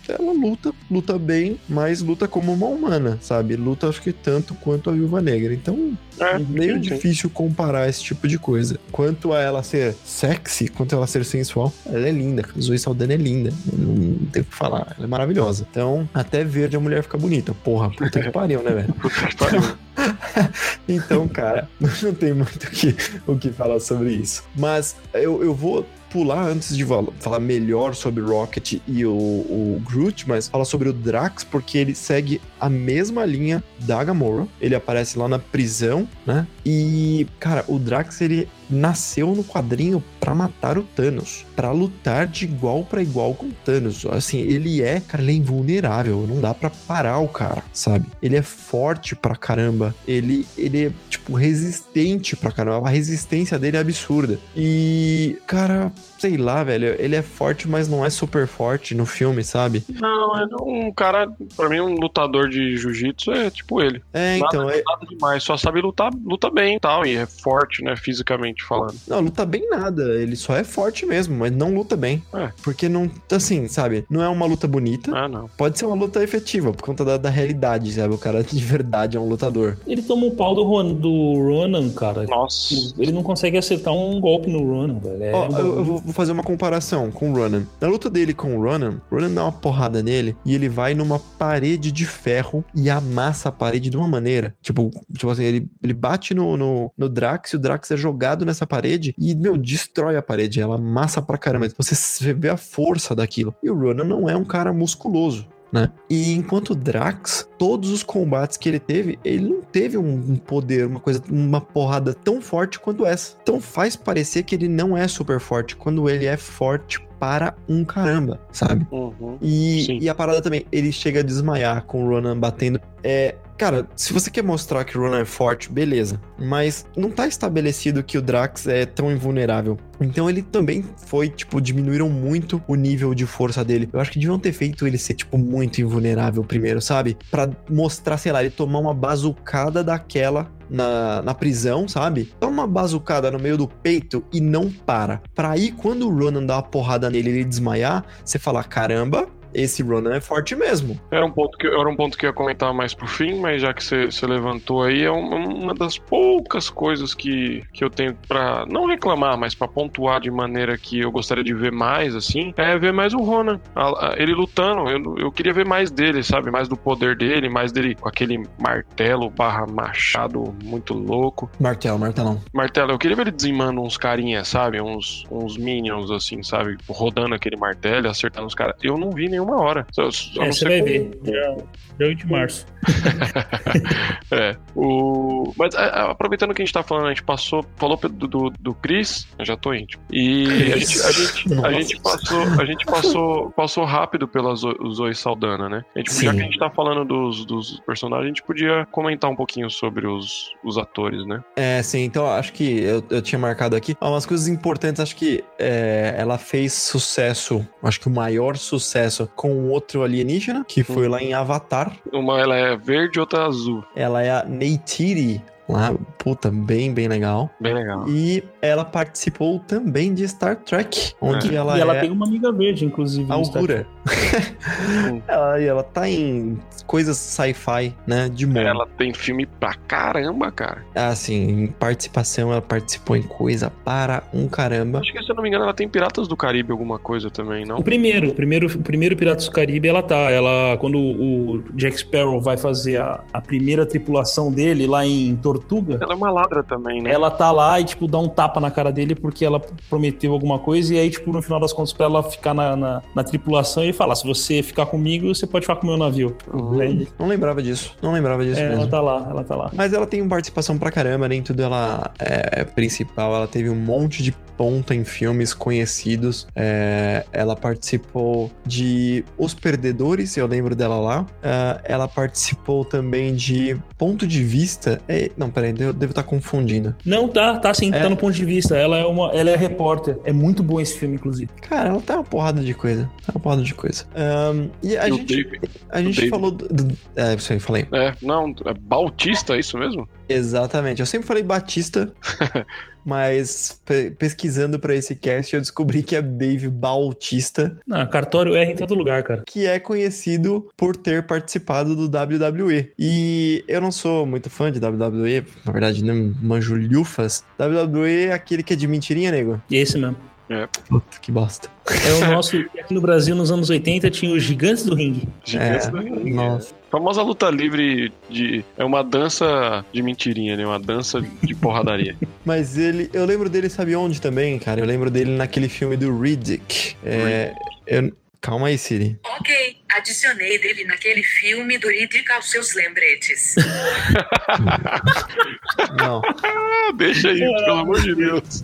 Speaker 1: ela luta, luta bem, mas luta como uma humana, sabe? Luta, acho que tanto quanto a Viúva Negra. Então,
Speaker 2: É,
Speaker 1: meio
Speaker 2: sim, sim.
Speaker 1: difícil comparar esse tipo de coisa. Quanto a ela ser sexy, quanto a ela ser sensual, ela é linda. Zoe Saldana é linda. Não tem o que falar. Ela é maravilhosa. Então, até verde a mulher fica bonita. Porra, puta que pariu, né, velho?
Speaker 2: Puta que pariu. <laughs> <laughs>
Speaker 1: Então, cara, <laughs> não tem muito o que, o que falar sobre isso. Mas eu, eu vou pular antes de falar melhor sobre Rocket e o, o Groot, mas falar sobre o Drax, porque ele segue a mesma linha da Gamora. Ele aparece lá na prisão, né? E, cara, o Drax, ele nasceu no quadrinho pra matar o Thanos, Pra lutar de igual pra igual com o Thanos. Assim, ele é, cara, ele é invulnerável, não dá pra parar o cara, sabe? Ele é forte pra caramba, ele, ele é, tipo, resistente pra caramba, a resistência dele é absurda. E, cara, sei lá, velho, ele é forte, mas não é super forte no filme, sabe?
Speaker 2: Não, é um cara, pra mim, um lutador de jiu-jitsu é tipo ele.
Speaker 1: É, então,
Speaker 2: nada,
Speaker 1: é,
Speaker 2: nada demais, só sabe lutar, luta bem e tal, e é forte, né, fisicamente falando.
Speaker 1: Não, luta bem nada. Ele só é forte mesmo, mas não luta bem.
Speaker 2: É.
Speaker 1: Porque não, assim, sabe? Não é uma luta bonita.
Speaker 2: Ah, não.
Speaker 1: Pode ser uma luta efetiva, por conta da, da realidade, sabe? O cara de verdade é um lutador.
Speaker 3: Ele toma um pau do, Ron, do Ronan, cara.
Speaker 2: Nossa.
Speaker 3: Ele não consegue acertar um golpe no Ronan, velho. É
Speaker 1: Ó,
Speaker 3: um
Speaker 1: eu, eu vou vou fazer uma comparação com o Ronan. Na luta dele com o Ronan, o Ronan dá uma porrada nele e ele vai numa parede de ferro e amassa a parede de uma maneira. Tipo, tipo assim, ele, ele bate no, no, no Drax e o Drax é jogado nessa parede e, meu, destrói a parede. Ela amassa pra caramba. Você vê a força daquilo. E o Ronan não é um cara musculoso. Né? E enquanto Drax, todos os combates que ele teve, ele não teve um poder, uma coisa, uma porrada tão forte quanto essa. Então faz parecer que ele não é super forte, quando ele é forte para um caramba, sabe?
Speaker 2: Uhum.
Speaker 1: E, e a parada também, ele chega a desmaiar com o Ronan batendo. É, cara, se você quer mostrar que o Ronan é forte, beleza. Mas não tá estabelecido que o Drax é tão invulnerável. Então ele também foi, tipo, diminuíram muito o nível de força dele. Eu acho que deviam ter feito ele ser, tipo, muito invulnerável primeiro, sabe? Pra mostrar, sei lá, ele tomar uma bazucada daquela na, na prisão, sabe? Dá uma bazucada no meio do peito e não para. Pra aí, quando o Ronan dá uma porrada nele e ele desmaiar, você fala: caramba, esse Ronan é forte mesmo.
Speaker 2: Era um ponto que era um ponto que eu ia comentar mais pro fim, mas já que você levantou aí, é uma, uma das poucas coisas que, que eu tenho pra não reclamar, mas pra pontuar de maneira que eu gostaria de ver mais, assim, é ver mais o Ronan. A- a- Ele lutando, eu, eu queria ver mais dele, sabe? Mais do poder dele, mais dele com aquele martelo barra machado muito louco.
Speaker 1: Martelo, martelão.
Speaker 2: Martelo, eu queria ver ele dizimando uns carinhas, sabe? Uns, uns minions, assim, sabe? Rodando aquele martelo acertando os caras. Eu não vi nenhuma hora. Só, só
Speaker 3: É, você vai
Speaker 2: como-
Speaker 3: ver. Dia, dia 8 de março. <laughs>
Speaker 2: É. O... Mas a- a- aproveitando que a gente tá falando, a gente passou. Falou do, do, do Chris, eu já tô íntimo. E a gente, a gente, a gente passou. A gente passou, passou rápido pela Zo- Zoe Saldana, né? A gente, já que a gente tá falando dos, dos personagens, a gente podia comentar um pouquinho sobre os, os atores, né?
Speaker 1: É, sim, então acho que eu, eu tinha marcado aqui. Ah, umas coisas importantes, acho que é, ela fez sucesso, acho que o maior sucesso com outro alienígena, que foi lá em Avatar.
Speaker 2: Uma ela é verde outra azul.
Speaker 1: Ela é a Neytiri lá, puta, bem, bem legal.
Speaker 2: Bem legal.
Speaker 1: E ela participou também de Star Trek, onde ela
Speaker 3: e ela
Speaker 1: é
Speaker 3: tem uma amiga verde, inclusive. Star
Speaker 1: Augura. <laughs> ela, e ela tá em coisas sci-fi, né, de moda.
Speaker 2: Ela tem filme pra caramba, cara.
Speaker 1: Assim, em participação, ela participou em coisa para um caramba.
Speaker 2: Acho que, se eu não me engano, ela tem Piratas do Caribe alguma coisa também, não?
Speaker 3: O primeiro, o primeiro, o primeiro Piratas do Caribe, ela tá. Ela, quando o Jack Sparrow vai fazer a, a primeira tripulação dele lá em Tortuga,
Speaker 2: Ela é uma ladra também, né?
Speaker 3: ela tá lá e, tipo, dá um tapa na cara dele porque ela prometeu alguma coisa. E aí, tipo, no final das contas, pra ela ficar na, na, na tripulação, ele fala: se você ficar comigo, você pode ficar com o meu navio.
Speaker 2: Uhum.
Speaker 3: Aí,
Speaker 1: Não lembrava disso, não lembrava disso
Speaker 3: é, ela
Speaker 1: mesmo.
Speaker 3: tá lá, ela tá lá.
Speaker 1: Mas ela tem uma participação pra caramba, nem tudo ela é principal. Ela teve um monte de ponta em filmes conhecidos. É, ela participou de Os Perdedores, eu lembro dela lá. É, ela participou também de Ponto de Vista. É, não, peraí, eu devo estar confundindo.
Speaker 3: Não, tá, tá sim,
Speaker 1: É.
Speaker 3: tá no ponto de vista. Ela é uma, ela é repórter. É muito bom esse filme, inclusive.
Speaker 1: Cara, ela tá uma porrada de coisa. Tá uma porrada de coisa. Ahn, e a
Speaker 2: E
Speaker 1: gente, a gente
Speaker 2: Dave.
Speaker 1: falou. Do, do- é, isso aí, falei.
Speaker 2: É, não, é Bautista, é isso mesmo?
Speaker 1: Exatamente. Eu sempre falei Batista, <laughs> mas pe- pesquisando pra esse cast eu descobri que é Dave Bautista,
Speaker 3: Não, cartório erra em todo lugar, cara.
Speaker 1: que é conhecido por ter participado do WWE. E eu não sou muito fã de WWE, na verdade não manjo lhufas. WWE é aquele que é de mentirinha, nego?
Speaker 3: E esse mesmo.
Speaker 1: Puta, que bosta.
Speaker 3: É o nosso. Aqui no Brasil, nos anos 80, tinha os gigantes do ringue.
Speaker 2: Gigantes
Speaker 1: É,
Speaker 2: do ringue.
Speaker 1: nossa.
Speaker 2: Famosa luta livre de. É uma dança de mentirinha, né? Uma dança de porradaria. <laughs>
Speaker 1: Mas ele, eu lembro dele, sabe onde também, cara? Eu lembro dele naquele filme do Riddick. É, eu- calma aí, Siri.
Speaker 5: Ok, adicionei dele naquele filme do Riddick aos seus lembretes. <laughs>
Speaker 1: Não,
Speaker 2: ah, deixa aí, pelo amor de Deus.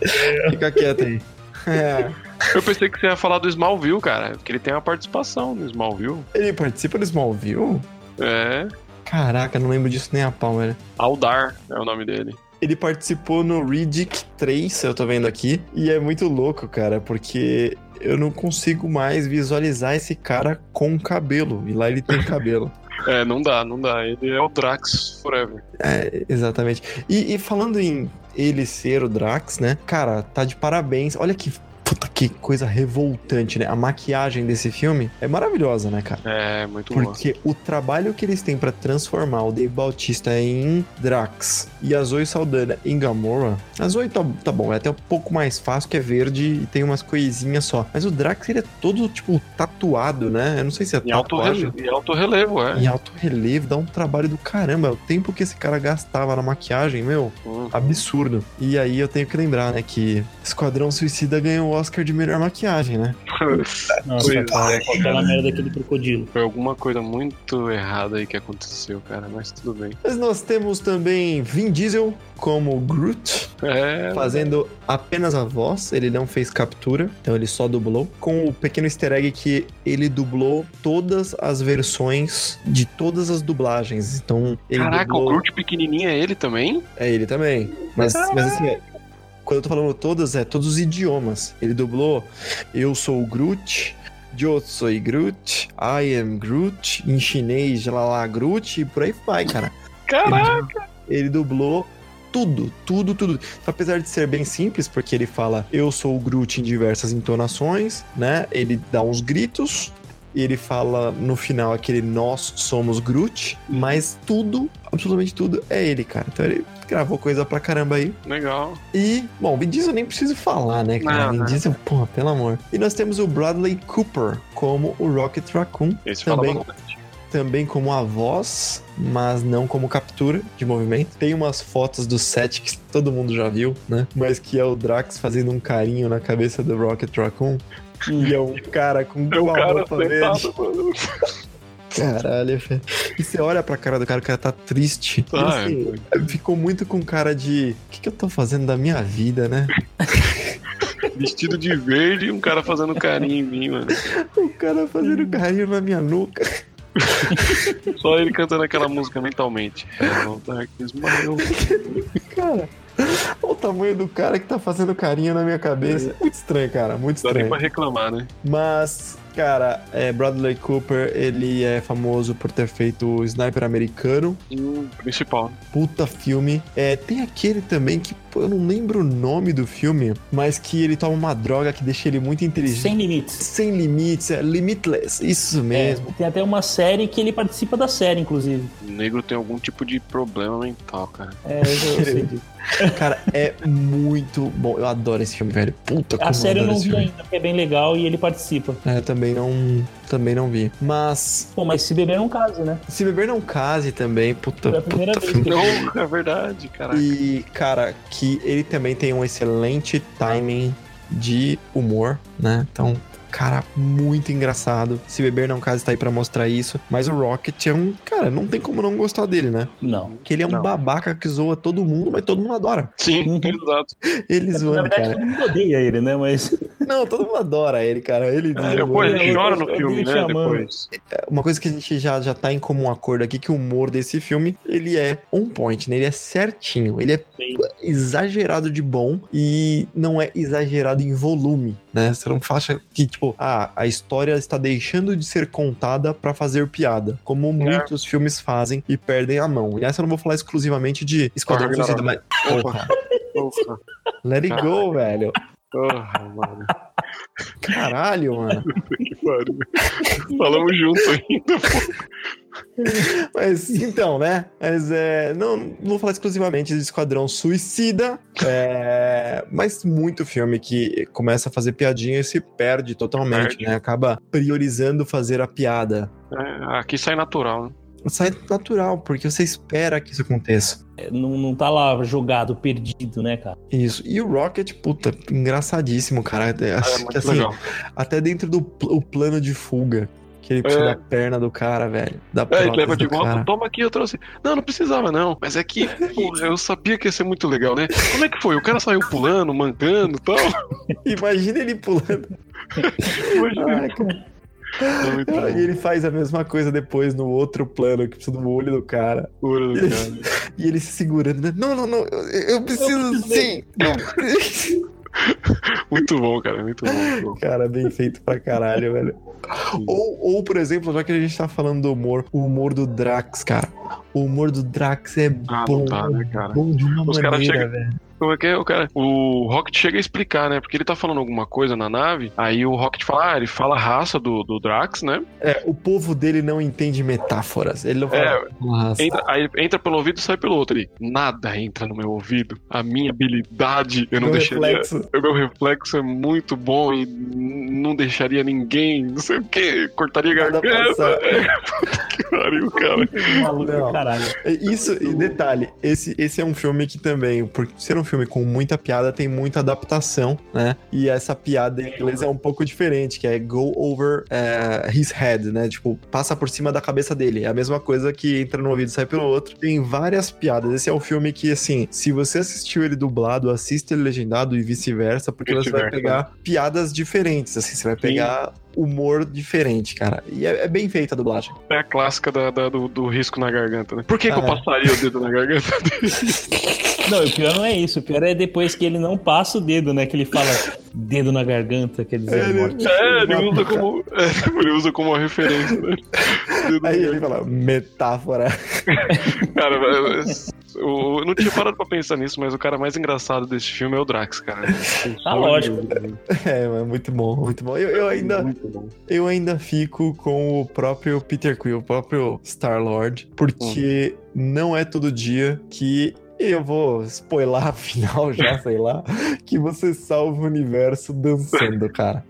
Speaker 1: fica quieto aí. É.
Speaker 2: Eu pensei que você ia falar do Smallville, cara. Que ele tem uma participação no Smallville.
Speaker 1: Ele participa do Smallville?
Speaker 2: É.
Speaker 1: Caraca, não lembro disso nem a pau, velho.
Speaker 2: Aldar é o nome dele.
Speaker 1: Ele participou no Riddick 3, eu tô vendo aqui, e é muito louco, cara, porque eu não consigo mais visualizar esse cara com cabelo, e lá ele tem <laughs> cabelo.
Speaker 2: É, não dá, não dá. Ele é o Drax Forever.
Speaker 1: É, exatamente. E, e falando em ele ser o Drax, né? Cara, tá de parabéns. Olha que. Puta que coisa revoltante, né? A maquiagem desse filme é maravilhosa, né, cara?
Speaker 2: É, muito bom.
Speaker 1: Porque o trabalho que eles têm pra transformar o Dave Bautista em Drax e a Zoe Saldana em Gamora. A Zoe tá, tá bom, é até um pouco mais fácil, que é verde e tem umas coisinhas só. Mas o Drax, ele é todo, tipo, tatuado, né? Eu não sei se é
Speaker 2: Em alto, relevo, em alto relevo, é.
Speaker 1: Em alto relevo, dá um trabalho do caramba. O tempo que esse cara gastava na maquiagem, meu,
Speaker 2: Hum.
Speaker 1: absurdo. E aí eu tenho que lembrar, né, que Esquadrão Suicida ganhou Oscar de melhor maquiagem, né?
Speaker 3: Nossa,
Speaker 2: Pois
Speaker 3: cara,
Speaker 2: é,
Speaker 3: aquela merda daquele crocodilo.
Speaker 2: Foi alguma coisa muito errada aí que aconteceu, cara. Mas tudo bem.
Speaker 1: Mas nós temos também Vin Diesel como Groot.
Speaker 2: É.
Speaker 1: fazendo apenas a voz, ele não fez captura, então ele só dublou. Com o pequeno easter egg que ele dublou todas as versões de todas as dublagens. Então, ele
Speaker 2: Caraca,
Speaker 1: dublou...
Speaker 2: o Groot pequenininho é ele também?
Speaker 1: É ele também. Mas, mas assim, é- quando eu tô falando todas, é todos os idiomas. Ele dublou Eu sou o Groot, Eu sou Groot, I am Groot, em chinês, lá lá, Groot, e por aí vai, cara.
Speaker 2: Caraca!
Speaker 1: Ele dublou tudo, tudo, tudo. Apesar de ser bem simples, porque ele fala eu sou o Groot em diversas entonações, né? Ele dá uns gritos. E ele fala no final aquele nós somos Groot, mas tudo, absolutamente tudo, é ele, cara. Então ele gravou coisa pra caramba aí.
Speaker 2: Legal.
Speaker 1: E, bom, Vin Diesel nem preciso falar, né, cara?
Speaker 2: Não,
Speaker 1: Vin. Diesel, porra, pelo amor. E nós temos o Bradley Cooper como o Rocket Raccoon,
Speaker 2: Esse
Speaker 1: Também. também como a voz, mas não como captura de movimento. Tem umas fotos do set que todo mundo já viu, né? Mas que é o Drax fazendo um carinho na cabeça do Rocket Raccoon. <laughs> E é um cara com
Speaker 2: É o
Speaker 1: uma
Speaker 2: cara sentado, mano.
Speaker 1: Caralho, velho. E você olha pra cara do cara, o cara tá triste.
Speaker 2: Ah,
Speaker 1: assim, ficou muito com cara de. O que, que eu tô fazendo da minha vida, né? <laughs>
Speaker 2: Vestido de verde e um cara fazendo carinho em mim, mano.
Speaker 1: O cara fazendo carinho na minha nuca. <laughs>
Speaker 2: Só ele cantando aquela música mentalmente. Old
Speaker 1: Cara, olha o tamanho do cara que tá fazendo carinho na minha cabeça. Muito estranho, cara, muito
Speaker 2: Dá nem
Speaker 1: estranho.
Speaker 2: pra reclamar, né?
Speaker 1: Mas Cara, é, Bradley Cooper, ele é famoso por ter feito o Sniper Americano.
Speaker 2: Hum, principal.
Speaker 1: Puta filme. É, tem aquele também que pô, eu não lembro o nome do filme, mas que ele toma uma droga que deixa ele muito inteligente.
Speaker 3: Sem limites.
Speaker 1: Sem limites, é Limitless. Isso mesmo.
Speaker 3: É, tem até uma série que ele participa da série, inclusive.
Speaker 2: O negro tem algum tipo de problema mental, cara.
Speaker 3: É, eu, eu sei <laughs> disso.
Speaker 1: Cara, é muito bom. Eu adoro esse filme, velho. Puta
Speaker 3: A série eu não vi
Speaker 1: filme.
Speaker 3: ainda, porque é bem legal e ele participa.
Speaker 1: É, eu também não, também não vi. Mas
Speaker 3: Pô, mas se beber não case, né?
Speaker 1: Se Beber Não Case também, puta,
Speaker 3: Foi a primeira
Speaker 1: puta
Speaker 3: vez
Speaker 2: Não, é verdade, cara.
Speaker 1: E, cara, que ele também tem um excelente timing de humor, né? Então, cara, muito engraçado. Se Beber Não Case tá aí pra mostrar isso. Mas o Rocket é um. Cara, não tem como não gostar dele, né?
Speaker 3: Não.
Speaker 1: Que ele é um
Speaker 2: Não.
Speaker 1: babaca que zoa todo mundo, mas todo mundo adora.
Speaker 2: Sim,
Speaker 3: Uhum.
Speaker 2: exato.
Speaker 1: Ele
Speaker 3: Na
Speaker 1: zoando,
Speaker 3: verdade,
Speaker 1: cara.
Speaker 3: todo mundo odeia ele, né? Mas. <laughs>
Speaker 1: Não, todo mundo adora ele, cara. Ele
Speaker 2: É, pô, ele chora no filme, né? Depois.
Speaker 1: uma coisa que a gente já, já tá em comum acordo aqui, que o humor desse filme, ele é on point, né? Ele é certinho, ele é
Speaker 3: Sim.
Speaker 1: exagerado de bom e não é exagerado em volume, né? Você não acha que, tipo, ah, a história está deixando de ser contada pra fazer piada, como muitos filmes fazem e perdem a mão. E essa eu não vou falar exclusivamente de Esquadrão. Suicida, mas... Porra,
Speaker 2: Porra, <laughs>
Speaker 1: let it go, velho.
Speaker 2: porra, mano.
Speaker 1: Caralho, mano.
Speaker 2: Falamos junto ainda, pô.
Speaker 1: Mas então, né? Mas é. Não, não vou falar exclusivamente de Esquadrão Suicida. é, mas muito filme que começa a fazer piadinha e se perde totalmente,
Speaker 2: Perde.
Speaker 1: né? Acaba priorizando fazer a piada.
Speaker 2: É, aqui sai natural, né?
Speaker 1: Sai natural, porque você espera que isso aconteça.
Speaker 3: é, Não, não tá lá jogado, perdido, né, cara?
Speaker 1: Isso. E o Rocket, puta, engraçadíssimo, cara. É,
Speaker 2: É,
Speaker 1: Acho que assim,
Speaker 2: legal.
Speaker 1: até dentro do pl- o plano de fuga. Que ele puxa
Speaker 2: É.
Speaker 1: da perna do cara, velho. Da
Speaker 2: É, ele leva de volta,
Speaker 1: cara.
Speaker 2: toma aqui, eu trouxe. Não, não precisava, não. Mas é que, <laughs> porra, eu sabia que ia ser muito legal, né? Como é que foi? O cara saiu pulando, mancando e tal. <laughs>
Speaker 1: Imagina ele pulando.
Speaker 2: Imagina.
Speaker 1: Ai, cara.
Speaker 2: É.
Speaker 1: E ele faz a mesma coisa depois no outro plano, que precisa do olho do cara.
Speaker 2: Loucura do cara. <laughs>
Speaker 1: E ele se segurando, né? Não, não, não, eu, eu preciso sim. Eu- <laughs>
Speaker 2: Muito bom, cara. Muito bom. muito bom.
Speaker 1: cara, bem feito pra caralho, velho. Ou, ou, por exemplo, já que a gente tá falando do humor, o humor do Drax, cara. O humor do Drax é
Speaker 2: Ah,
Speaker 1: bom,
Speaker 2: tá, né, cara?
Speaker 1: bom de uma
Speaker 2: Os
Speaker 1: maneira,
Speaker 2: chegam-
Speaker 1: velho.
Speaker 2: Como é que é? O cara. O Rocket chega a explicar, né? Porque ele tá falando alguma coisa na nave. Aí o Rocket fala, ah, ele fala a raça do, do Drax, né?
Speaker 1: É, o povo dele não entende metáforas. Ele não fala.
Speaker 2: É,
Speaker 1: Nossa.
Speaker 2: Entra, aí entra pelo ouvido e sai pelo outro. Ele, nada entra no meu ouvido. A minha habilidade, eu não
Speaker 1: Meu
Speaker 2: deixaria.
Speaker 1: reflexo.
Speaker 2: O meu reflexo é muito bom e não deixaria ninguém, não sei o que, cortaria a
Speaker 1: Nada
Speaker 2: garganta. <laughs> Puta que pariu, cara.
Speaker 3: Maluco,
Speaker 1: Não.
Speaker 3: caralho.
Speaker 1: É, Isso, e detalhe, esse, esse é um filme que também, por ser um filme com muita piada, tem muita adaptação, né? E essa piada em inglês é um pouco diferente, que é go over eh, his head, né? Tipo, passa por cima da cabeça dele. É a mesma coisa que entra no ouvido e sai pelo outro. Tem várias piadas. Esse é um filme que, assim, se você assistiu ele dublado, assista ele legendado e vice-versa, porque você vai pegar piadas diferentes, assim, você vai pegar humor diferente, cara. E é, é bem feita a dublagem.
Speaker 2: É a clássica da, da- do, do risco na garganta, né? Por que, que
Speaker 1: Ah,
Speaker 2: eu
Speaker 1: é.
Speaker 2: passaria o dedo na garganta <laughs> dele?
Speaker 3: Não, o pior não é isso. O pior é depois que ele não passa o dedo, né? Que ele fala dedo na garganta, quer dizer,
Speaker 1: É, ele-
Speaker 3: morte.
Speaker 2: É, ele usa como, <laughs> é, ele usa como uma referência, né? Dedo
Speaker 1: Aí ele fala, metáfora. <laughs>
Speaker 2: Cara, eu, eu- não tinha parado pra pensar nisso, mas o cara mais engraçado desse filme é o Drax, cara.
Speaker 3: Ah, lógico. <laughs>
Speaker 1: É, mas muito bom, muito bom. Eu, eu ainda,
Speaker 2: bom.
Speaker 1: eu ainda fico com o próprio Peter Quill, o próprio Star-Lord, porque não é todo dia que eu vou spoiler a final já, <laughs> sei lá, que você salva o universo dançando, cara.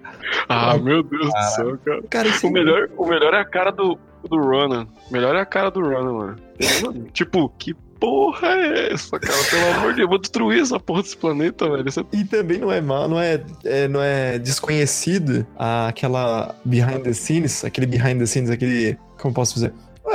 Speaker 2: Ah, meu Deus do céu, cara.
Speaker 1: Cara,
Speaker 2: O melhor, o melhor é a cara do, do Ronan. O melhor é a cara do Ronan, mano. <laughs> Tipo, que porra é essa, cara? Pelo amor de Deus, eu vou destruir essa porra desse planeta, velho. É
Speaker 1: E também não é mal, não é, é- não é desconhecido aquela behind the scenes, aquele behind the scenes, aquele. Como posso dizer?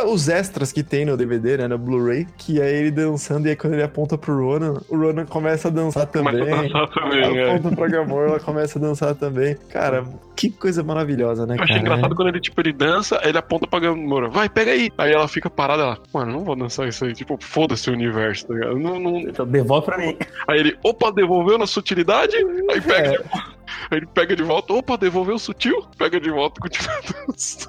Speaker 1: Os extras que tem no DVD, né, no Blu-ray, que é ele dançando e aí quando ele aponta pro Ronan, o Ronan começa a dançar também.
Speaker 2: Começa a dançar também, é.
Speaker 1: Aponta pra Gamora, ela começa a dançar também. Cara, que coisa maravilhosa, né,
Speaker 2: Eu
Speaker 1: cara?
Speaker 2: achei engraçado quando ele, tipo, ele dança, aí ele aponta pra Gamora, vai, pega aí. Aí ela fica parada, ela, mano, não vou dançar isso aí. Tipo, foda-se o universo, tá ligado? Não, não...
Speaker 3: Então, devolve pra mim.
Speaker 2: Aí ele, opa, devolveu na sutilidade? Aí pega,
Speaker 1: É.
Speaker 2: tipo, Aí ele pega de volta, opa, devolveu o sutil, pega de volta e continua.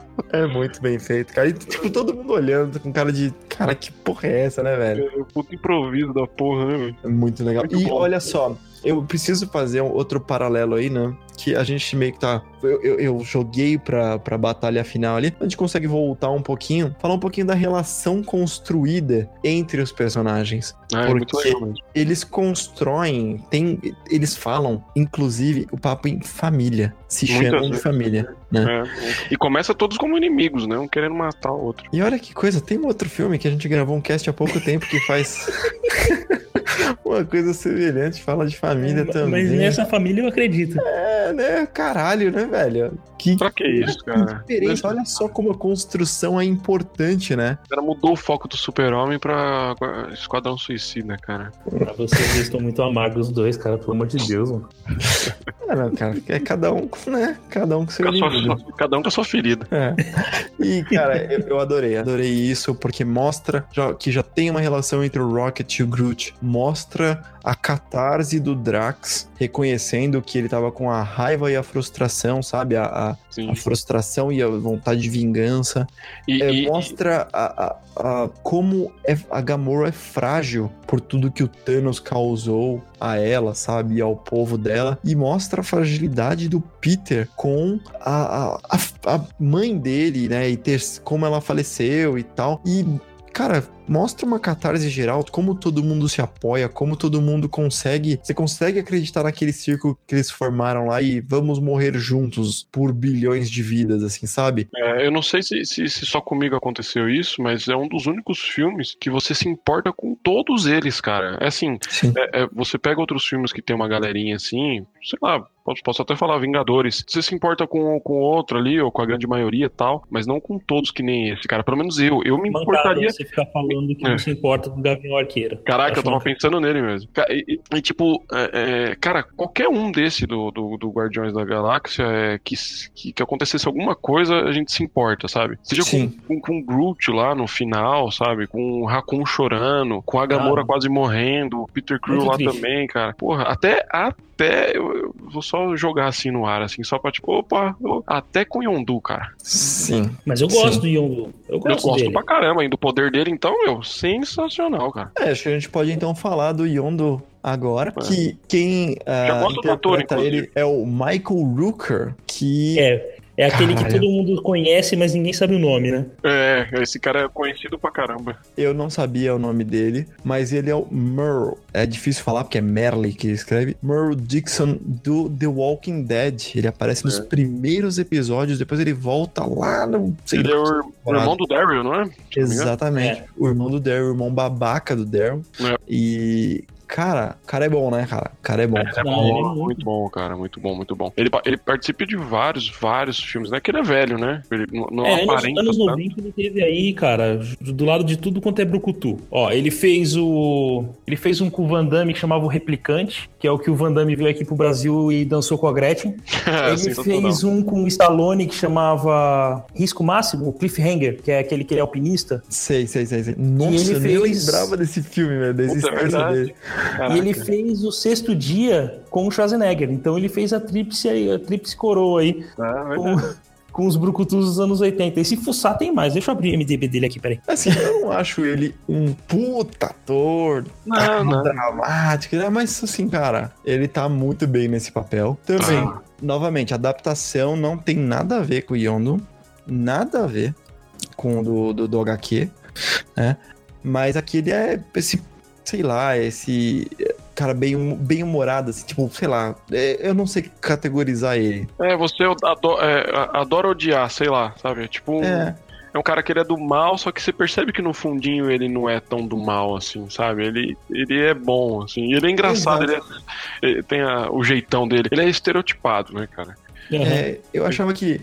Speaker 2: <laughs> <laughs>
Speaker 1: É muito bem feito, cara. E, tipo, todo mundo olhando com cara de. Cara, que porra é essa, né, velho?
Speaker 2: É o puto improviso da porra, né, velho?
Speaker 1: É muito legal.
Speaker 2: Muito
Speaker 1: e
Speaker 2: bom.
Speaker 1: olha só, eu preciso fazer um outro paralelo aí, né? Que a gente meio que tá. Eu, eu, eu joguei pra, pra batalha final ali. A gente consegue voltar um pouquinho, falar um pouquinho da relação construída entre os personagens.
Speaker 2: Ah, é
Speaker 1: Porque-
Speaker 2: muito legal.
Speaker 1: Eles constroem, tem, eles falam, inclusive, o papo em família. Se
Speaker 2: Muitas
Speaker 1: chamam de família, né?
Speaker 2: É. E começa todos como inimigos, né? Um querendo matar o outro.
Speaker 1: E olha que coisa, tem um outro filme que a gente gravou um cast há pouco tempo que faz <laughs> uma coisa semelhante, fala de família também.
Speaker 3: Mas nessa família eu acredito.
Speaker 1: É, né? Caralho, né, velho? Que
Speaker 2: Pra que isso, cara?
Speaker 1: diferença. Olha só como a construção é importante, né?
Speaker 2: O cara mudou o foco do super-homem pra Esquadrão Suicida, cara.
Speaker 3: Pra vocês, eles estão muito amargos os dois, cara. Pelo amor de Deus, mano.
Speaker 1: Ah, não, cara, é cada um, né? Cada um com seu <laughs>
Speaker 2: cada um com a sua ferida.
Speaker 1: É. E, cara, eu, eu adorei, adorei isso, porque mostra já- que já tem uma relação entre o Rocket e o Groot. Mostra a catarse do Drax, reconhecendo que ele tava com a raiva e a frustração, sabe? A, a- a frustração e a vontade de vingança.
Speaker 2: E,
Speaker 1: É,
Speaker 2: e-
Speaker 1: mostra a, a- a- como é- a Gamora é frágil por tudo que o Thanos causou a ela, sabe? E ao povo dela. E mostra a fragilidade do Peter com a, a, a- a mãe dele, né? E ter, como ela faleceu e tal. E. Cara, mostra uma catarse geral, como todo mundo se apoia, como todo mundo consegue. Você consegue acreditar naquele círculo que eles formaram lá e vamos morrer juntos por bilhões de vidas, assim, sabe?
Speaker 2: é, eu não sei se, se- se só comigo aconteceu isso, mas é um dos únicos filmes que você se importa com todos eles, cara. É assim,
Speaker 1: Sim.
Speaker 2: é- é, você pega outros filmes que tem uma galerinha assim, sei lá, posso, posso até falar Vingadores. Você se importa com com o outro ali, ou com a grande maioria e tal, mas não com todos que nem esse, cara. Pelo menos eu. Eu me importaria.
Speaker 3: você ficar falando que
Speaker 2: É.
Speaker 3: não se importa com o Gavião Arqueiro.
Speaker 2: Caraca, eu tava
Speaker 3: mancada.
Speaker 2: pensando nele mesmo. E, e- e, tipo, é, é, cara, qualquer um desse do, do, do Guardiões da Galáxia é, que, que, que acontecesse alguma coisa, a gente se importa, sabe? Seja com,
Speaker 1: Sim.
Speaker 2: com, com o Groot lá no final, sabe? Com o Raccoon chorando, com a Gamora
Speaker 3: Ah.
Speaker 2: quase morrendo, o Peter Crew
Speaker 3: Muito
Speaker 2: lá
Speaker 3: triste.
Speaker 2: também, cara. Porra, até, até eu, eu vou só jogar assim no ar, assim, só pra tipo, opa, eu- até com Yondu, cara.
Speaker 1: Sim.
Speaker 3: Mas eu
Speaker 1: Sim.
Speaker 3: gosto do Yondu. Eu
Speaker 2: Eu
Speaker 3: gosto
Speaker 2: gosto
Speaker 3: dele.
Speaker 2: pra caramba, hein, do poder dele, então, meu, sensacional, cara.
Speaker 1: É, acho que a gente pode então falar do Yondo agora,
Speaker 2: É.
Speaker 1: que quem
Speaker 2: ator,
Speaker 1: interpreta
Speaker 2: inclusive.
Speaker 1: ele é o Michael Rooker, que
Speaker 3: É, é aquele
Speaker 1: Caralho.
Speaker 3: que todo mundo conhece, mas ninguém sabe o nome, né?
Speaker 2: É, esse cara é conhecido pra caramba.
Speaker 1: eu não sabia o nome dele, mas ele é o Merle. É difícil falar porque é Merle que escreve. Merle Dixon do The Walking Dead. Ele aparece nos
Speaker 2: É.
Speaker 1: primeiros episódios, depois ele volta lá no. sei
Speaker 2: Ele é
Speaker 1: lá,
Speaker 2: o, ir- o irmão do Daryl, não é?
Speaker 1: Exatamente. O irmão do Daryl, o irmão babaca do Daryl.
Speaker 2: É.
Speaker 1: E. Cara, o cara é bom, né, cara? O cara é bom.
Speaker 2: É
Speaker 3: Não,
Speaker 2: bom,
Speaker 3: ele é muito-
Speaker 2: bom, cara, muito bom, muito bom. Ele, ele participa de vários, vários filmes, não é que ele é velho, né? Ele não, não
Speaker 3: é, anos,
Speaker 2: aparenta
Speaker 3: anos
Speaker 2: tanto.
Speaker 3: 90 ele teve aí, cara, do lado de tudo quanto é brucutu. Ó, ele fez o. Ele fez um com o Van Damme que chamava o Replicante, que é o que o Van Damme veio aqui pro Brasil e dançou com a Gretchen. <laughs>
Speaker 2: É,
Speaker 3: ele fez um com o Stallone que chamava Risco Máximo, o Cliffhanger, que é aquele que ele é alpinista.
Speaker 1: Sei, sei, sei, sei. Nossa,
Speaker 3: ele
Speaker 1: eu nem
Speaker 3: fez-
Speaker 1: lembrava desse filme, velho, da
Speaker 2: Puta, é
Speaker 1: existência
Speaker 2: verdade.
Speaker 1: dele.
Speaker 2: Caraca.
Speaker 3: E ele fez o sexto dia com o Schwarzenegger. Então ele fez a tríplice, aí, a tríplice coroa aí
Speaker 2: Ah, verdade.
Speaker 3: com, <laughs> com os brucutus dos anos 80. E se fuçar tem mais. Deixa eu abrir o MDB dele aqui, peraí.
Speaker 1: Assim, eu não acho ele um puta ator
Speaker 2: Não, não.
Speaker 1: dramático, né? Mas assim, cara, ele tá muito bem nesse papel. Também,
Speaker 2: Tá.
Speaker 1: novamente, a adaptação não tem nada a ver com o Yondo, nada a ver com o do, do, do HQ, né? Mas aqui ele é esse, sei lá, esse cara bem, hum- bem humorado, assim, tipo, sei lá, é, eu não sei categorizar ele.
Speaker 2: É, você adora, é, adora odiar, sei lá, sabe? Tipo,
Speaker 1: É,
Speaker 2: é um cara que ele é do mal, só que você percebe que no fundinho ele não é tão do mal, assim, sabe? Ele, ele é bom, assim. Ele é engraçado, ele, é- ele tem a- o jeitão dele. Ele é estereotipado, né, cara?
Speaker 3: Uhum.
Speaker 1: É, eu achava que,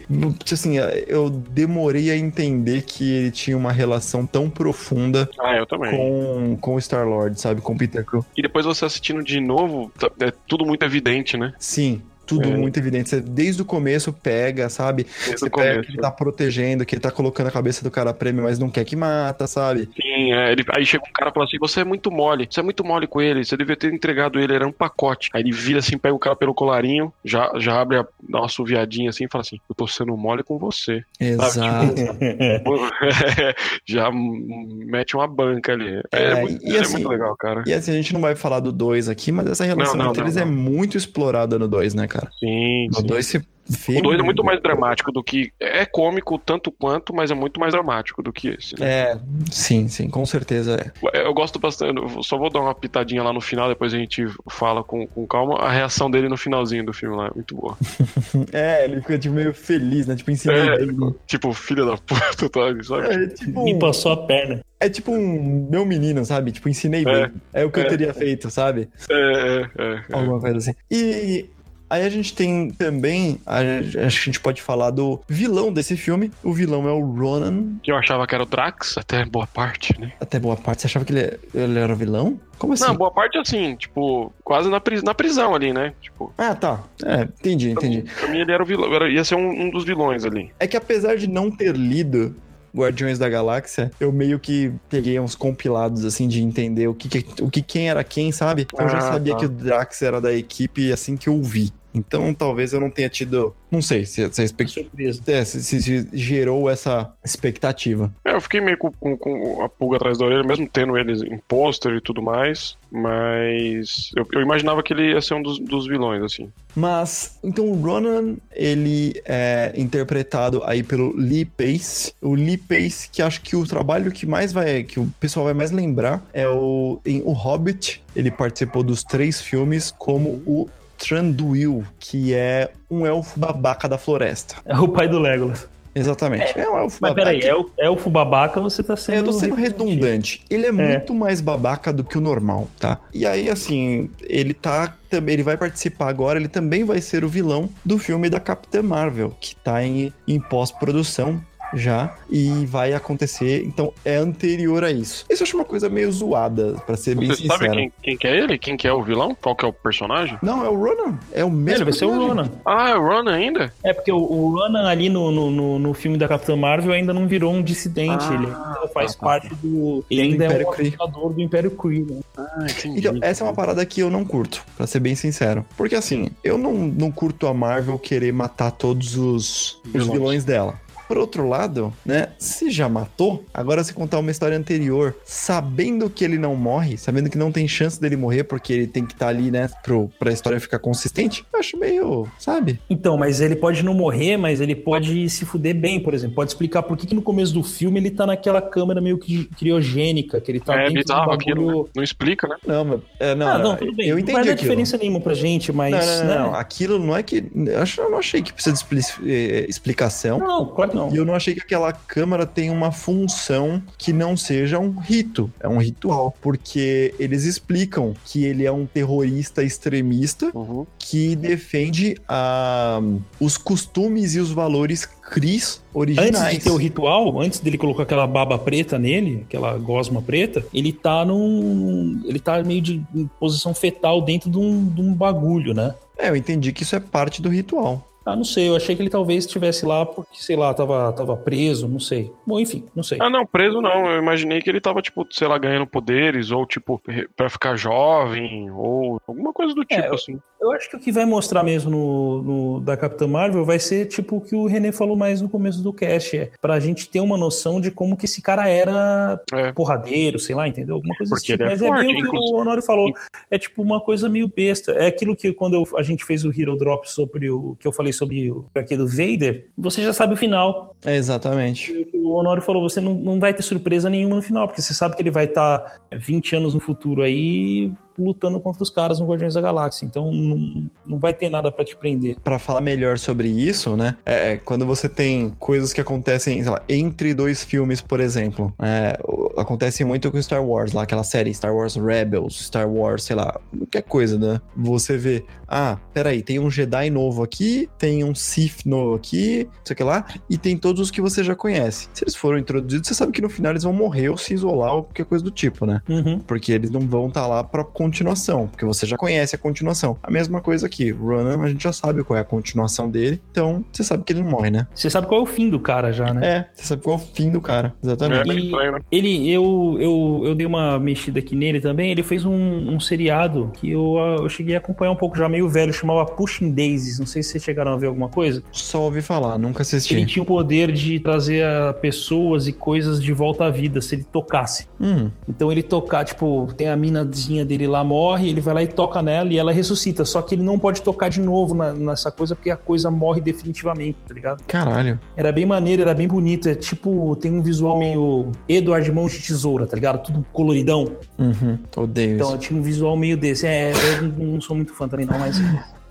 Speaker 1: assim, eu demorei a entender que ele tinha uma relação tão profunda
Speaker 2: Ah, eu também.
Speaker 1: com, com o Star-Lord, sabe? Com o Peter Quill.
Speaker 2: E depois você assistindo de novo, tá- é tudo muito evidente, né?
Speaker 1: Sim, tudo
Speaker 2: É.
Speaker 1: muito evidente. Você desde o começo pega, sabe?
Speaker 2: Desde
Speaker 1: Você pega
Speaker 2: começo.
Speaker 1: que ele tá protegendo, que ele tá colocando a cabeça do cara prêmio, mas não quer que mata, sabe?
Speaker 2: Sim, é, ele, aí chega um cara e fala assim: você é muito mole, você é muito mole com ele, você devia ter entregado ele, era um pacote. Aí ele vira assim, pega o cara pelo colarinho, já, já abre, a, dá uma suviadinha assim e fala assim: eu tô sendo mole com você.
Speaker 1: Exato. <laughs>
Speaker 2: já mete uma banca ali. É,
Speaker 1: É,
Speaker 2: muito,
Speaker 1: e
Speaker 2: é
Speaker 1: assim,
Speaker 2: muito legal, cara.
Speaker 1: E assim, a gente não vai falar do 2 aqui, mas essa relação
Speaker 2: Não, não,
Speaker 1: entre eles
Speaker 2: não,
Speaker 1: é
Speaker 2: não.
Speaker 1: muito explorada no 2, né, cara?
Speaker 2: Sim,
Speaker 1: No
Speaker 2: sim.
Speaker 1: 2 se.
Speaker 2: O 2 é muito mais dramático do que. É cômico tanto quanto, mas é muito mais dramático do que esse. né?
Speaker 1: É, sim, sim, com certeza é.
Speaker 2: Eu gosto bastante, eu só vou dar uma pitadinha lá no final, depois a gente fala com, com calma. A reação dele no finalzinho do filme lá é muito boa. <laughs>
Speaker 1: É, ele fica tipo, meio feliz, né? Tipo, ensinando.
Speaker 2: É,
Speaker 1: bem.
Speaker 2: Tipo, filha da puta, <laughs> tá, sabe?
Speaker 1: É, tipo,
Speaker 3: Me passou a perna.
Speaker 1: é tipo um meu menino, sabe? Tipo, ensinei bem. É, o que eu
Speaker 2: é.
Speaker 1: teria feito, sabe?
Speaker 2: É, é, é. é.
Speaker 1: Alguma coisa assim. E aí a gente tem também, a- acho que a gente pode falar do vilão desse filme. O vilão é o Ronan,
Speaker 2: Que eu achava que era o Drax, até boa parte, né?
Speaker 1: até boa parte. Você achava que ele, ele era o vilão? Como assim?
Speaker 2: Não, boa parte assim, tipo, quase na, pris na prisão ali, né? Tipo,
Speaker 1: Ah, tá. É, entendi, entendi.
Speaker 2: pra mim ele era o vilão, era- ia ser um, um dos vilões ali.
Speaker 1: É que apesar de não ter lido Guardiões da Galáxia, eu meio que peguei uns compilados assim de entender o que, o que quem era quem, sabe? Eu já
Speaker 2: Ah,
Speaker 1: sabia
Speaker 2: tá.
Speaker 1: que o Drax era da equipe assim que eu vi. Então talvez eu não tenha tido. Não sei se, se, a expect-
Speaker 3: Surpresa.
Speaker 1: é, se- se- se gerou essa expectativa.
Speaker 2: É, eu fiquei meio com, com- com a pulga atrás da orelha, mesmo tendo eles em pôster e tudo mais, mas eu, eu imaginava que ele ia ser um dos, dos vilões, assim.
Speaker 1: Mas, então o Ronan, ele é interpretado aí pelo Lee Pace. O Lee Pace, que acho que o trabalho que mais vai, que o pessoal vai mais lembrar é o em O Hobbit. Ele participou dos três filmes como o Tranduil, que é um elfo babaca da floresta.
Speaker 3: É o pai do Legolas.
Speaker 1: Exatamente. É, um elfo
Speaker 3: Mas
Speaker 1: babaca.
Speaker 3: peraí, é o, é o fubabaca ou você tá sendo.
Speaker 1: É, eu tô sendo redundante. Ele é, muito mais babaca do que o normal, tá? E aí, assim, ele tá também. Ele vai participar agora, ele também vai ser o vilão do filme da Capitã Marvel, que tá em, em pós-produção já e vai acontecer, então é anterior a isso. Isso eu acho uma coisa meio zoada, pra ser bem
Speaker 2: Você
Speaker 1: sincero.
Speaker 2: sabe quem, quem que é ele? Quem que é o vilão? Qual que é o personagem?
Speaker 1: Não, é o Ronan, é o mesmo
Speaker 3: Ele vai ser o. Ronan.
Speaker 2: Ah, é o Ron ainda?
Speaker 3: É porque o, o Ronan ali no, no, no, no filme da Capitã Marvel ainda não virou um dissidente.
Speaker 2: Ah,
Speaker 3: ele ainda faz
Speaker 1: tá, tá.
Speaker 3: parte do. Ele
Speaker 1: Do
Speaker 3: ainda é
Speaker 1: Império
Speaker 3: um
Speaker 1: Kree.
Speaker 3: apoiador do Império Kree. Né?
Speaker 2: Ah, entendi.
Speaker 1: Então, essa é uma parada que eu não curto, pra ser bem sincero. Porque assim, eu não, não curto a Marvel querer matar todos os, os
Speaker 2: vilões
Speaker 1: dela. Por outro lado, né, se já matou, agora se contar uma história anterior, sabendo que ele não morre, sabendo que não tem chance dele morrer, porque ele tem que estar ali, né, pro, pra história ficar consistente, eu acho meio, sabe?
Speaker 3: Então, mas ele pode não morrer, mas ele pode se fuder bem, por exemplo. Pode explicar por que, que no começo do filme ele tá naquela câmera meio que criogênica, que ele tá
Speaker 2: é bizarro
Speaker 3: do
Speaker 2: aquilo,
Speaker 3: bagulho...
Speaker 2: né? Não explica, né?
Speaker 1: Não, mas, é, não,
Speaker 3: ah, não, tudo bem.
Speaker 1: eu
Speaker 3: não
Speaker 1: entendi
Speaker 3: vai dar
Speaker 1: aquilo.
Speaker 3: diferença nenhuma pra gente, mas.
Speaker 1: Não, não, não,
Speaker 3: né?
Speaker 1: não, aquilo não é que, eu, acho, eu não achei que precisa de eh, explicação.
Speaker 3: Não, claro que não.
Speaker 1: E eu não achei que aquela câmera tem uma função que não seja um rito, é um ritual. Porque eles explicam que ele é um terrorista extremista
Speaker 2: Uhum.
Speaker 1: que defende a, os costumes e os valores Cris originais.
Speaker 3: Antes de ter o ritual, antes dele colocar aquela baba preta nele, aquela gosma preta, ele tá num. Ele tá meio de posição fetal dentro de um, de um bagulho, né?
Speaker 1: É, eu entendi que isso é parte do ritual.
Speaker 3: Ah, não sei, eu achei que ele talvez estivesse lá porque, sei lá, tava, tava preso, não sei. Bom, enfim, não sei.
Speaker 2: Ah, não, preso não. Eu imaginei que ele tava, tipo, sei lá, ganhando poderes, ou, tipo, pra ficar jovem, ou alguma coisa do tipo,
Speaker 3: eu-
Speaker 2: assim.
Speaker 3: Eu acho que o que vai mostrar mesmo no, no- da Capitã Marvel vai ser tipo o que o René falou mais no começo do cast, é pra gente ter uma noção de como que esse cara era
Speaker 2: É.
Speaker 3: porradeiro, sei lá, entendeu? Alguma coisa
Speaker 2: Porque
Speaker 3: assim.
Speaker 2: é
Speaker 3: Mas é
Speaker 2: forte,
Speaker 3: bem o que o Honório falou. É tipo uma coisa meio besta. É aquilo que quando eu- a gente fez o Hero Drop sobre o que eu falei sobre o do Vader, você já sabe o final.
Speaker 1: É, exatamente.
Speaker 3: O Honório falou, você não, não vai ter surpresa nenhuma no final, porque você sabe que ele vai estar 20 anos no futuro aí lutando contra os caras no Guardiões da Galáxia. Então não, não vai ter nada pra te prender.
Speaker 1: Pra falar melhor sobre isso, né? É, é, quando você tem coisas que acontecem, sei lá, entre dois filmes, por exemplo. É, acontece muito com Star Wars, lá, aquela série Star Wars Rebels, Star Wars, sei lá, qualquer coisa, né? Você vê, ah, peraí, tem um Jedi novo aqui, tem um Sith novo aqui, sei que lá, e tem todos os que você já conhece. Se eles foram introduzidos, você sabe que no final eles vão morrer ou se isolar ou qualquer coisa do tipo, né?
Speaker 3: Uhum.
Speaker 1: Porque eles não vão estar lá pra continuação, porque você já conhece a continuação. A mesma coisa aqui, o Ronan, a gente já sabe qual é a continuação dele, então você sabe que ele não morre, né?
Speaker 3: Você sabe qual é o fim do cara já, né?
Speaker 1: É, você sabe qual é o fim do cara,
Speaker 2: É
Speaker 1: exatamente.
Speaker 2: bem
Speaker 3: E-
Speaker 2: estranho, né?
Speaker 3: Ele, eu, eu, eu dei uma mexida aqui nele também. Ele fez um, um seriado que eu, eu cheguei a acompanhar um pouco já meio velho, chamava Pushing Daisies. Não sei se vocês chegaram a ver alguma coisa.
Speaker 1: Só ouvi falar, nunca
Speaker 3: Ele
Speaker 1: assisti.
Speaker 3: tinha o poder de trazer pessoas e coisas de volta à vida se ele tocasse.
Speaker 1: Hum,
Speaker 3: Então ele tocar, tipo, tem a minazinha dele lá, morre, ele vai lá e toca nela e ela ressuscita. Só que ele não pode tocar de novo na- nessa coisa porque a coisa morre definitivamente, tá ligado?
Speaker 1: caralho.
Speaker 3: Era bem maneiro, era bem bonito. É tipo, tem um visual meio Edward Mãos de Tesoura, tá ligado? Tudo coloridão.
Speaker 1: Uhum, odeio
Speaker 3: Então
Speaker 1: isso.
Speaker 3: eu tinha um visual meio desse. É, eu não- sou muito fã também, não, mas.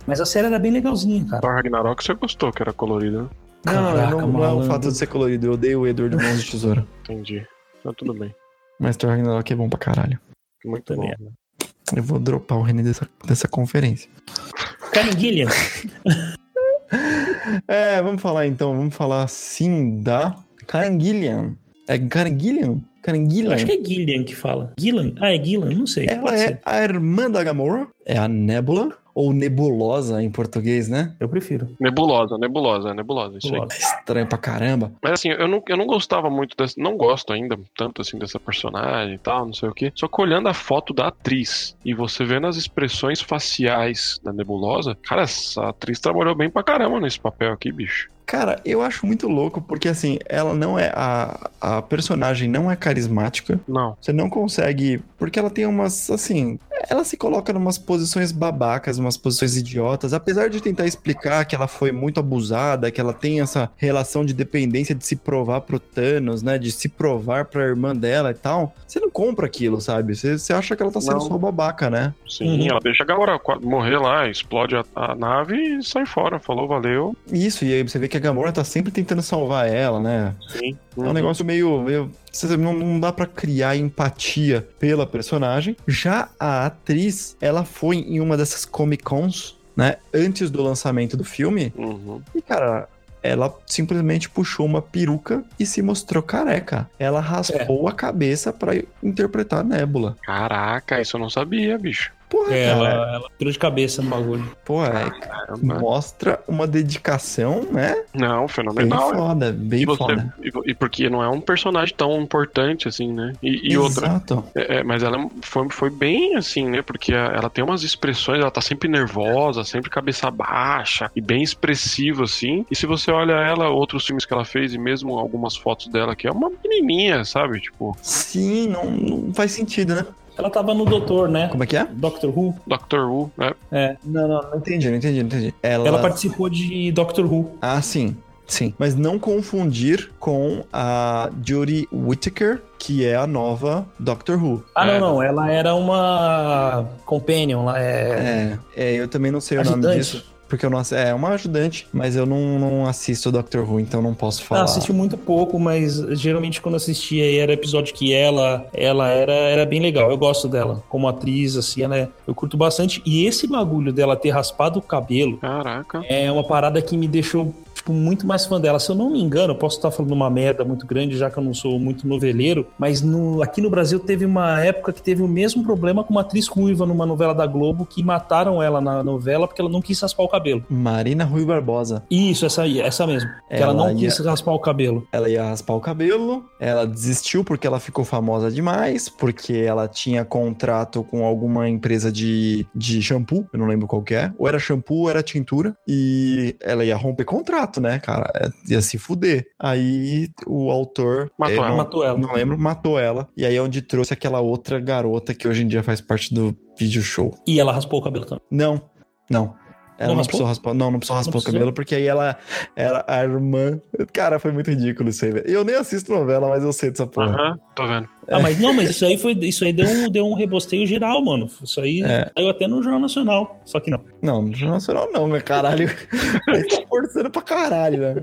Speaker 3: Mas a série era bem legalzinha, cara.
Speaker 2: Thor Ragnarok você gostou, que era colorido, né?
Speaker 1: Não, não,
Speaker 3: Caraca,
Speaker 1: não, não é o fato de ser colorido, eu odeio o Edward Mãos de Tesoura.
Speaker 2: Entendi. Então tudo bem.
Speaker 1: Mas Thor Ragnarok é bom pra caralho.
Speaker 2: Muito
Speaker 3: Também
Speaker 2: bom. né?
Speaker 1: Eu vou dropar o René dessa, dessa conferência.
Speaker 3: Karen Gillian. <laughs>
Speaker 1: É, vamos falar então, vamos falar sim da Karen Gillian. É
Speaker 3: Eu
Speaker 1: Gillian?
Speaker 3: acho que é Gillian que fala. Gillian? Ah, é Gillian? Não sei.
Speaker 1: Ela é
Speaker 3: ser.
Speaker 1: a irmã da Gamora, é a Nebula, ou Nebulosa em português, né?
Speaker 3: Eu prefiro.
Speaker 2: Nebulosa, nebulosa, nebulosa, isso aí.
Speaker 3: Gosto.
Speaker 1: Estranho pra caramba.
Speaker 2: Mas assim, eu não, eu não gostava muito dessa. Não gosto ainda tanto assim dessa personagem e tal, não sei o quê. Só que olhando a foto da atriz e você vendo as expressões faciais da nebulosa, cara, essa atriz trabalhou bem pra caramba nesse papel aqui, bicho.
Speaker 1: Cara, eu acho muito louco, porque assim, ela não é. A, a personagem não é carismática.
Speaker 2: Não.
Speaker 1: Você não consegue. Porque ela tem umas. Assim. Ela se coloca numas posições babacas, umas posições idiotas. Apesar de tentar explicar que ela foi muito abusada, que ela tem essa relação de dependência de se provar pro Thanos, né? De se provar pra irmã dela e tal. Você não compra aquilo, sabe? Você, você acha que ela tá sendo
Speaker 2: Não.
Speaker 1: só babaca, né?
Speaker 2: Sim,
Speaker 3: Uhum.
Speaker 2: ela deixa a Gamora morrer lá, explode a, a nave e sai fora. Falou, valeu.
Speaker 1: Isso, e aí você vê que a Gamora tá sempre tentando salvar ela, né?
Speaker 2: Sim.
Speaker 1: É um negócio meio. meio não, não dá pra criar empatia pela personagem. Já a atriz, ela foi em uma dessas Comic Cons, né? Antes do lançamento do filme.
Speaker 2: Uhum.
Speaker 1: E, cara. Ela simplesmente puxou uma peruca e se mostrou careca. Ela raspou a cabeça pra interpretar a Nebula.
Speaker 2: Caraca, isso eu não sabia, bicho.
Speaker 1: Porra,
Speaker 3: É,
Speaker 1: cara.
Speaker 3: ela, ela tirou de cabeça no bagulho.
Speaker 1: Pô, é, mostra uma dedicação, né?
Speaker 2: Não,
Speaker 1: Bem
Speaker 2: fenomenal. né?
Speaker 1: foda, bem
Speaker 2: E, você,
Speaker 1: foda.
Speaker 2: e, e porque não é um personagem tão importante assim, né? E, e outra,
Speaker 1: Exato.
Speaker 2: É, é, mas ela foi, foi bem assim, né? Porque a- ela tem umas expressões, ela tá sempre nervosa, sempre cabeça baixa e bem expressiva, assim. E se você olha ela, outros filmes que ela fez e mesmo algumas fotos dela, que é uma menininha, sabe? Tipo,
Speaker 1: Sim, não, não faz sentido, né?
Speaker 3: Ela tava no Doutor, né?
Speaker 1: Como é que é?
Speaker 3: Doctor Who.
Speaker 2: Doctor Who, né?
Speaker 3: É.
Speaker 1: Não, não, não entendi, não entendi, não entendi. Ela...
Speaker 3: Ela participou de Doctor Who.
Speaker 1: Ah, sim, sim. Mas não confundir com a Jodie Whittaker, que é a nova Doctor Who.
Speaker 3: Ah,
Speaker 2: É.
Speaker 3: não, não. Ela era uma companion lá. É...
Speaker 1: É, é, eu também não sei o nome disso. Porque eu não É uma ajudante, mas eu não, não assisto Doctor Who, então não posso
Speaker 3: Ah,
Speaker 1: falar.
Speaker 3: assisti muito pouco, mas geralmente quando assistia aí era episódio que ela, ela era, era bem legal. Eu gosto dela como atriz, assim, ela é- eu curto bastante. E esse bagulho dela ter raspado o cabelo
Speaker 2: Caraca.
Speaker 3: é uma parada que me deixou tipo, muito mais fã dela. Se eu não me engano, eu posso estar falando uma merda muito grande, já que eu não sou muito noveleiro, mas no- aqui no Brasil teve uma época que teve o mesmo problema com uma atriz ruiva numa novela da Globo, que mataram ela na novela porque ela não quis raspar o cabelo.
Speaker 1: Marina Rui Barbosa.
Speaker 3: Isso, essa aí, essa mesmo. Que ela,
Speaker 1: Ela
Speaker 3: não
Speaker 1: ia-
Speaker 3: quis raspar o cabelo.
Speaker 1: Ela ia raspar o cabelo, ela desistiu porque ela ficou famosa demais, porque ela tinha contrato com alguma empresa de, de shampoo, eu não lembro qual que é, ou era shampoo ou era tintura, e ela ia romper contrato, né, cara? É, Ia se fuder. Aí o autor.
Speaker 2: Matou ela.
Speaker 1: não,
Speaker 3: Matou ela.
Speaker 1: não lembro, matou ela. E aí é onde trouxe aquela outra garota que hoje em dia faz parte do vídeo show.
Speaker 3: E ela raspou o cabelo também.
Speaker 1: Não, não. Ela
Speaker 3: Não
Speaker 1: não,
Speaker 3: raspou?
Speaker 1: precisou raspar. Não, não precisou raspar o
Speaker 3: precisou?
Speaker 1: cabelo, porque aí ela era a irmã. Cara, foi muito ridículo isso aí, velho. Eu nem assisto novela, mas eu sei dessa porra.
Speaker 2: Aham, tô vendo.
Speaker 3: Ah, mas não, mas isso aí foi. Isso aí deu um, deu um rebosteio geral, mano. Isso aí
Speaker 1: É.
Speaker 3: saiu até no Jornal Nacional. Só que não.
Speaker 1: Não, no Jornal Nacional não, meu caralho. <laughs> Aí tá forçando pra caralho, né?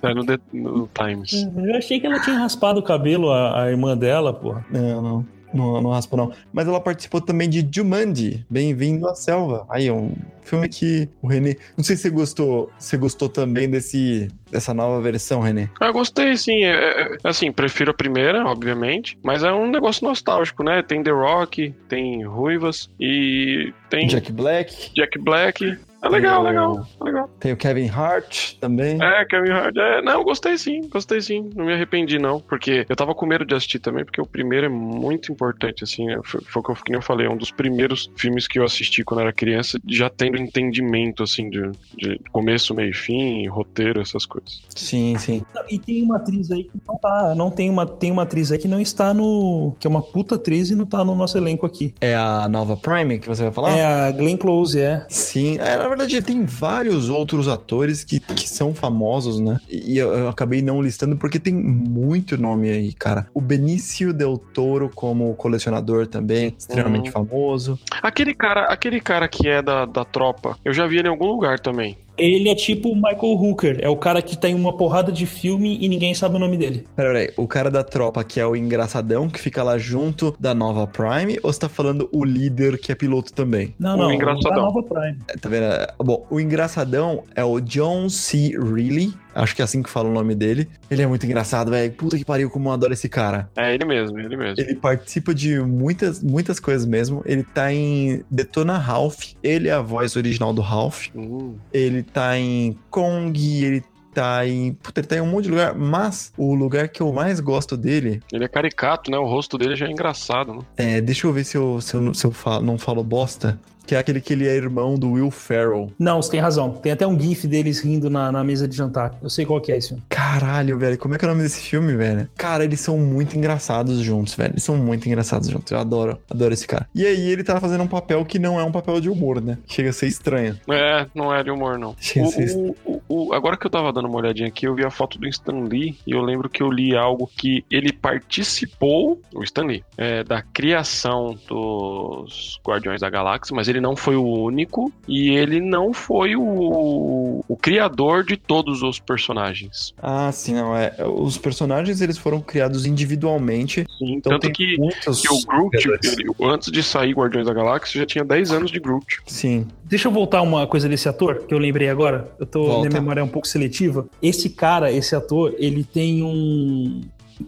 Speaker 2: Tá no, The- no Times.
Speaker 3: Eu achei que ela tinha raspado o cabelo, a, a irmã dela, porra.
Speaker 1: Não, não. Não, não raspa não. Mas ela participou também de Jumanji, Bem-vindo à Selva. Aí, um filme que o René... Não sei se você gostou, você gostou também desse, dessa nova versão, René.
Speaker 2: Eu gostei, sim. É, é, assim, prefiro a primeira, obviamente, mas é um negócio nostálgico, né? Tem The Rock, tem Ruivas e tem
Speaker 1: Jack Black.
Speaker 2: Jack Black. É legal,
Speaker 1: o-
Speaker 2: legal, legal.
Speaker 1: Tem o Kevin Hart também.
Speaker 2: É, Kevin Hart. É, não, gostei sim, gostei sim. Não me arrependi, não. Porque eu tava com medo de assistir também, porque o primeiro é muito importante, assim. Foi, foi o que eu, que nem eu falei, é um dos primeiros filmes que eu assisti quando era criança, já tendo entendimento, assim, de, de começo, meio e fim, roteiro, essas coisas.
Speaker 1: Sim, sim.
Speaker 3: E tem uma atriz aí que não tá. Não tem uma, tem uma atriz aí que não está no. que é uma puta atriz e não tá no nosso elenco aqui.
Speaker 1: É a nova Prime que você vai falar?
Speaker 3: É a Glenn Close, é.
Speaker 1: Sim, é, na verdade tem vários outros atores que, que são famosos, né? E eu, eu acabei não listando porque tem muito nome aí, cara. O Benício Del Toro como colecionador também, extremamente
Speaker 2: Uhum.
Speaker 1: famoso.
Speaker 2: Aquele cara, aquele cara que é da, da tropa, eu já vi ele em algum lugar também.
Speaker 3: Ele é tipo o Michael Hooker. É o cara que tem uma porrada de filme e ninguém sabe o nome dele.
Speaker 1: Pera, peraí, o cara da tropa que é o engraçadão que fica lá junto da nova Prime ou você tá falando o líder que é piloto também?
Speaker 3: Não,
Speaker 2: O
Speaker 3: não.
Speaker 2: engraçadão.
Speaker 3: Da Nova Prime.
Speaker 1: É, Tá vendo? Bom, o engraçadão é o John C. Reilly. Acho que é assim que fala o nome dele. Ele é muito engraçado, velho. Puta que pariu, como eu adoro esse cara.
Speaker 2: É ele mesmo, ele mesmo.
Speaker 1: Ele participa de muitas, muitas coisas mesmo. Ele tá em Detona Ralph. Ele é a voz original do Ralph.
Speaker 2: Hum.
Speaker 1: Ele tá em Kong. Ele tá em. Puta, ele tá em um monte de lugar. Mas o lugar que eu mais gosto dele.
Speaker 2: Ele é caricato, né? O rosto dele já é engraçado, né?
Speaker 1: É, deixa eu ver se eu, se eu, se eu falo- não falo bosta. Que é aquele que ele é irmão do Will Ferrell.
Speaker 3: Não, você tem razão. Tem até um gif deles rindo na, na mesa de jantar. Eu sei qual que é esse filme.
Speaker 1: Caralho, velho, como é que é o nome desse filme, velho? Cara, eles são muito engraçados juntos, velho. Eles são muito engraçados juntos. Eu adoro, adoro esse cara. E aí ele tá fazendo um papel que não é um papel de humor, né? Chega a ser estranho.
Speaker 2: É, não é de humor, não.
Speaker 1: Chega a ser
Speaker 2: O, o- o- agora que eu tava dando uma olhadinha aqui, eu vi a foto do Stan Lee e eu lembro que eu li algo que ele participou, o Stan Lee, é, da criação dos Guardiões da Galáxia, mas ele não foi o único e ele não foi o, o criador de todos os personagens.
Speaker 1: Ah, sim, não. É, os personagens eles foram criados individualmente.
Speaker 2: Sim,
Speaker 1: Então
Speaker 2: tanto
Speaker 1: tem
Speaker 2: que,
Speaker 1: muitos.
Speaker 2: que o Groot, ele- antes de sair Guardiões da Galáxia, já tinha 10 anos de Groot.
Speaker 1: Sim.
Speaker 3: Deixa eu voltar uma coisa desse ator, que eu lembrei agora. Eu tô,
Speaker 1: Volta.
Speaker 3: minha memória é um pouco seletiva. Esse cara, esse ator, ele tem um.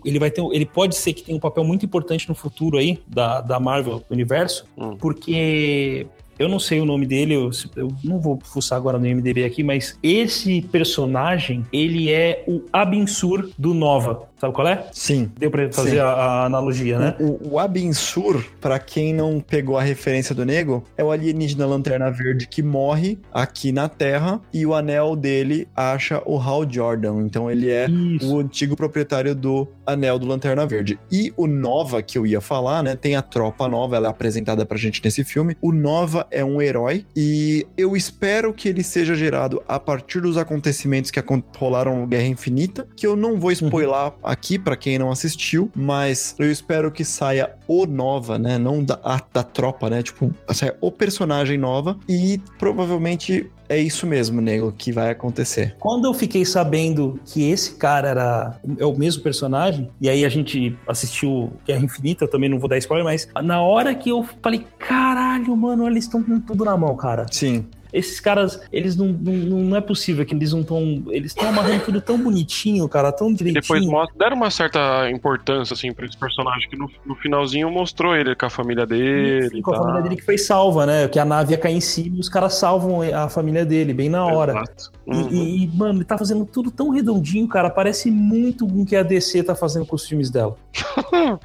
Speaker 3: Ele vai ter. Ele pode ser que tenha um papel muito importante no futuro aí, da, da Marvel Universo,
Speaker 2: Hum.
Speaker 3: porque. Eu não sei o nome dele, eu, eu não vou fuçar agora no IMDB aqui, mas esse personagem, ele é o Abinsur do Nova. Sabe qual é?
Speaker 1: Sim.
Speaker 3: Deu pra fazer a, a analogia, né?
Speaker 1: O, o Abinsur, pra quem não pegou a referência do nego, é o alienígena lanterna verde que morre aqui na Terra e o anel dele acha o Hal Jordan. Então ele é
Speaker 3: Isso.
Speaker 1: o antigo proprietário do Anel do Lanterna Verde. E o Nova, que eu ia falar, né? Tem a tropa nova, ela é apresentada pra gente nesse filme. O Nova é um herói e eu espero que ele seja gerado a partir dos acontecimentos que rolaram no Guerra Infinita, que eu não vou spoiler aqui pra quem não assistiu, mas eu espero que saia o Nova, né? Não da, a- da tropa, né? Tipo, saia o personagem Nova e provavelmente é isso mesmo, nego, que vai acontecer.
Speaker 3: Quando eu fiquei sabendo que esse cara era é o mesmo personagem, e aí a gente assistiu Guerra Infinita, eu também não vou dar spoiler, mas na hora que eu falei, caralho, mano, eles estão com tudo na mão, cara.
Speaker 1: Sim,
Speaker 3: Esses caras, eles não, não, não é possível que eles não estão. Eles estão amarrando tudo tão bonitinho, cara, tão
Speaker 2: E
Speaker 3: direitinho.
Speaker 2: depois mostra, deram uma certa importância, assim, pra esse personagem, que no, no finalzinho mostrou ele com a família dele.
Speaker 3: Sim, com a
Speaker 2: tá?
Speaker 3: família dele que foi salva, né? Que a nave ia cair em cima e os caras salvam a família dele, bem na hora.
Speaker 2: Exato.
Speaker 3: E,
Speaker 2: Uhum.
Speaker 3: e- e, mano, ele tá fazendo tudo tão redondinho, cara. Parece muito com o que a DC tá fazendo com os filmes dela. <laughs>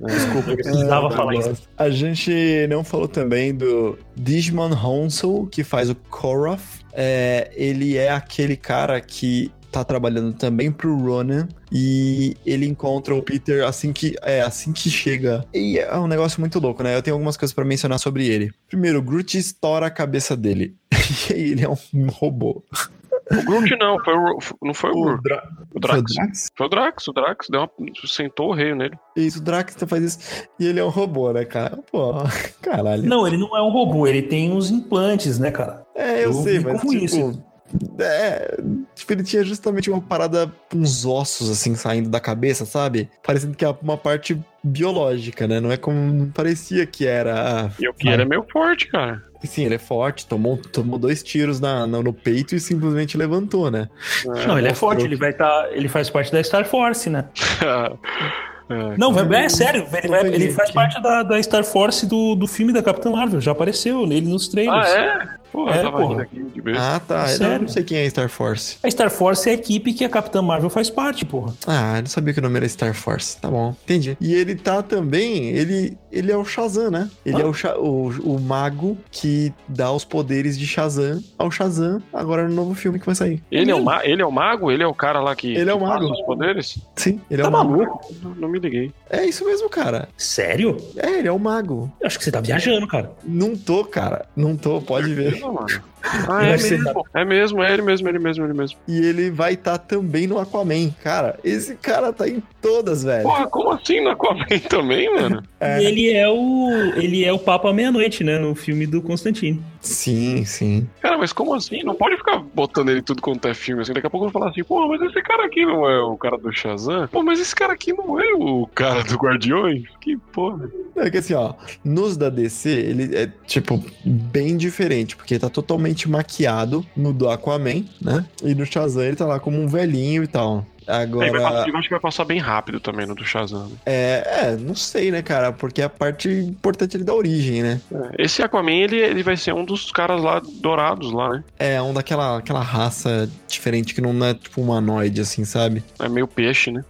Speaker 3: Desculpa, eu precisava falar isso.
Speaker 1: A gente não falou também do Digimon Honsel, que faz o Koroth. É, ele é aquele cara que tá trabalhando também pro Ronan e ele encontra o Peter assim que é assim que chega. E é um negócio muito louco, né? Eu tenho algumas coisas pra mencionar sobre ele. Primeiro, Groot estoura a cabeça dele. <laughs> E aí ele é um robô.
Speaker 2: O Groot não, foi o, não foi o,
Speaker 1: O, Dra
Speaker 2: o
Speaker 1: foi o
Speaker 2: Drax.
Speaker 1: Drax?
Speaker 2: Foi o Drax, o Drax deu uma, sentou o rei nele.
Speaker 1: Isso, o Drax faz isso. E ele é um robô, né, cara? Pô, <laughs> caralho.
Speaker 3: Não, ele não é um robô, ele tem uns implantes, né, cara?
Speaker 1: É, eu,
Speaker 3: Eu
Speaker 1: sei, mas tipo,
Speaker 3: isso.
Speaker 1: É, tipo, ele tinha justamente uma parada, uns ossos assim saindo da cabeça, sabe? Parecendo que é uma parte biológica, né? Não é como não parecia que era.
Speaker 2: E o que ele é meio forte, cara.
Speaker 1: Sim, ele é forte, tomou, tomou dois tiros na, na- no peito e simplesmente levantou, né?
Speaker 3: Não, ele é forte, ele vai estar. ele faz parte da Star Force, né? <laughs>
Speaker 2: É,
Speaker 3: Não, vai- é sério, ele, vai- ele faz parte da, da Star Force do, do filme da Capitã Marvel. Já apareceu ele nos trailers.
Speaker 2: Ah, é? Pô, eu
Speaker 3: É,
Speaker 2: tava
Speaker 3: porra.
Speaker 2: aqui de vez.
Speaker 1: Ah, tá. Eu
Speaker 3: Sério?
Speaker 1: não sei quem é Star Force.
Speaker 3: A Star Force é a equipe que a Capitã Marvel faz parte, porra.
Speaker 1: Ah, eu não sabia que o nome era Star Force. Tá bom, entendi. E ele tá também, ele, ele é o Shazam, né? Ele
Speaker 3: Ah.
Speaker 1: é o, o, o mago que dá os poderes de Shazam ao Shazam, agora no novo filme que vai sair.
Speaker 2: Ele é, o ma ele é o mago? Ele é o cara lá que,
Speaker 1: Ele é o mago.
Speaker 2: os poderes?
Speaker 1: Sim, ele é
Speaker 3: Tá
Speaker 1: o mago.
Speaker 3: maluco?
Speaker 2: Não, não me liguei.
Speaker 1: É isso mesmo, cara.
Speaker 3: Sério?
Speaker 1: É, ele é o mago.
Speaker 3: Eu acho que você tá viajando, cara.
Speaker 1: Não tô, cara. Não tô, pode ver.
Speaker 2: Mano. Ah, é mesmo. É mesmo, é ele mesmo, ele mesmo, ele mesmo.
Speaker 1: E ele vai estar também no Aquaman. Cara, esse cara tá em todas, velho.
Speaker 2: Porra, como assim no Aquaman <laughs> também, mano?
Speaker 1: É.
Speaker 3: E ele é o. Ele é o Papa Meia-Noite, né? No filme do Constantine.
Speaker 1: Sim, sim.
Speaker 2: Cara, mas como assim? Não pode ficar botando ele tudo quanto é filme, assim. Daqui a pouco eu vou falar assim, pô, mas esse cara aqui não é o cara do Shazam? Pô, mas esse cara aqui não é o cara do Guardiões? Que porra.
Speaker 1: É que assim, ó, nos da DC, ele é, tipo, bem diferente, porque tá totalmente maquiado no do Aquaman, né? E no Shazam ele tá lá como um velhinho e tal.
Speaker 2: Vai passar-
Speaker 1: Agora,
Speaker 2: eu acho que vai passar bem rápido também no do Shazam.
Speaker 1: é, é, não sei, né, cara? Porque é a parte importante ali da origem, né?
Speaker 2: É, Esse Aquaman, ele, ele vai ser um dos caras lá dourados lá, né?
Speaker 1: É um daquela aquela raça diferente que não é tipo humanoide, assim, sabe?
Speaker 2: É meio peixe, né?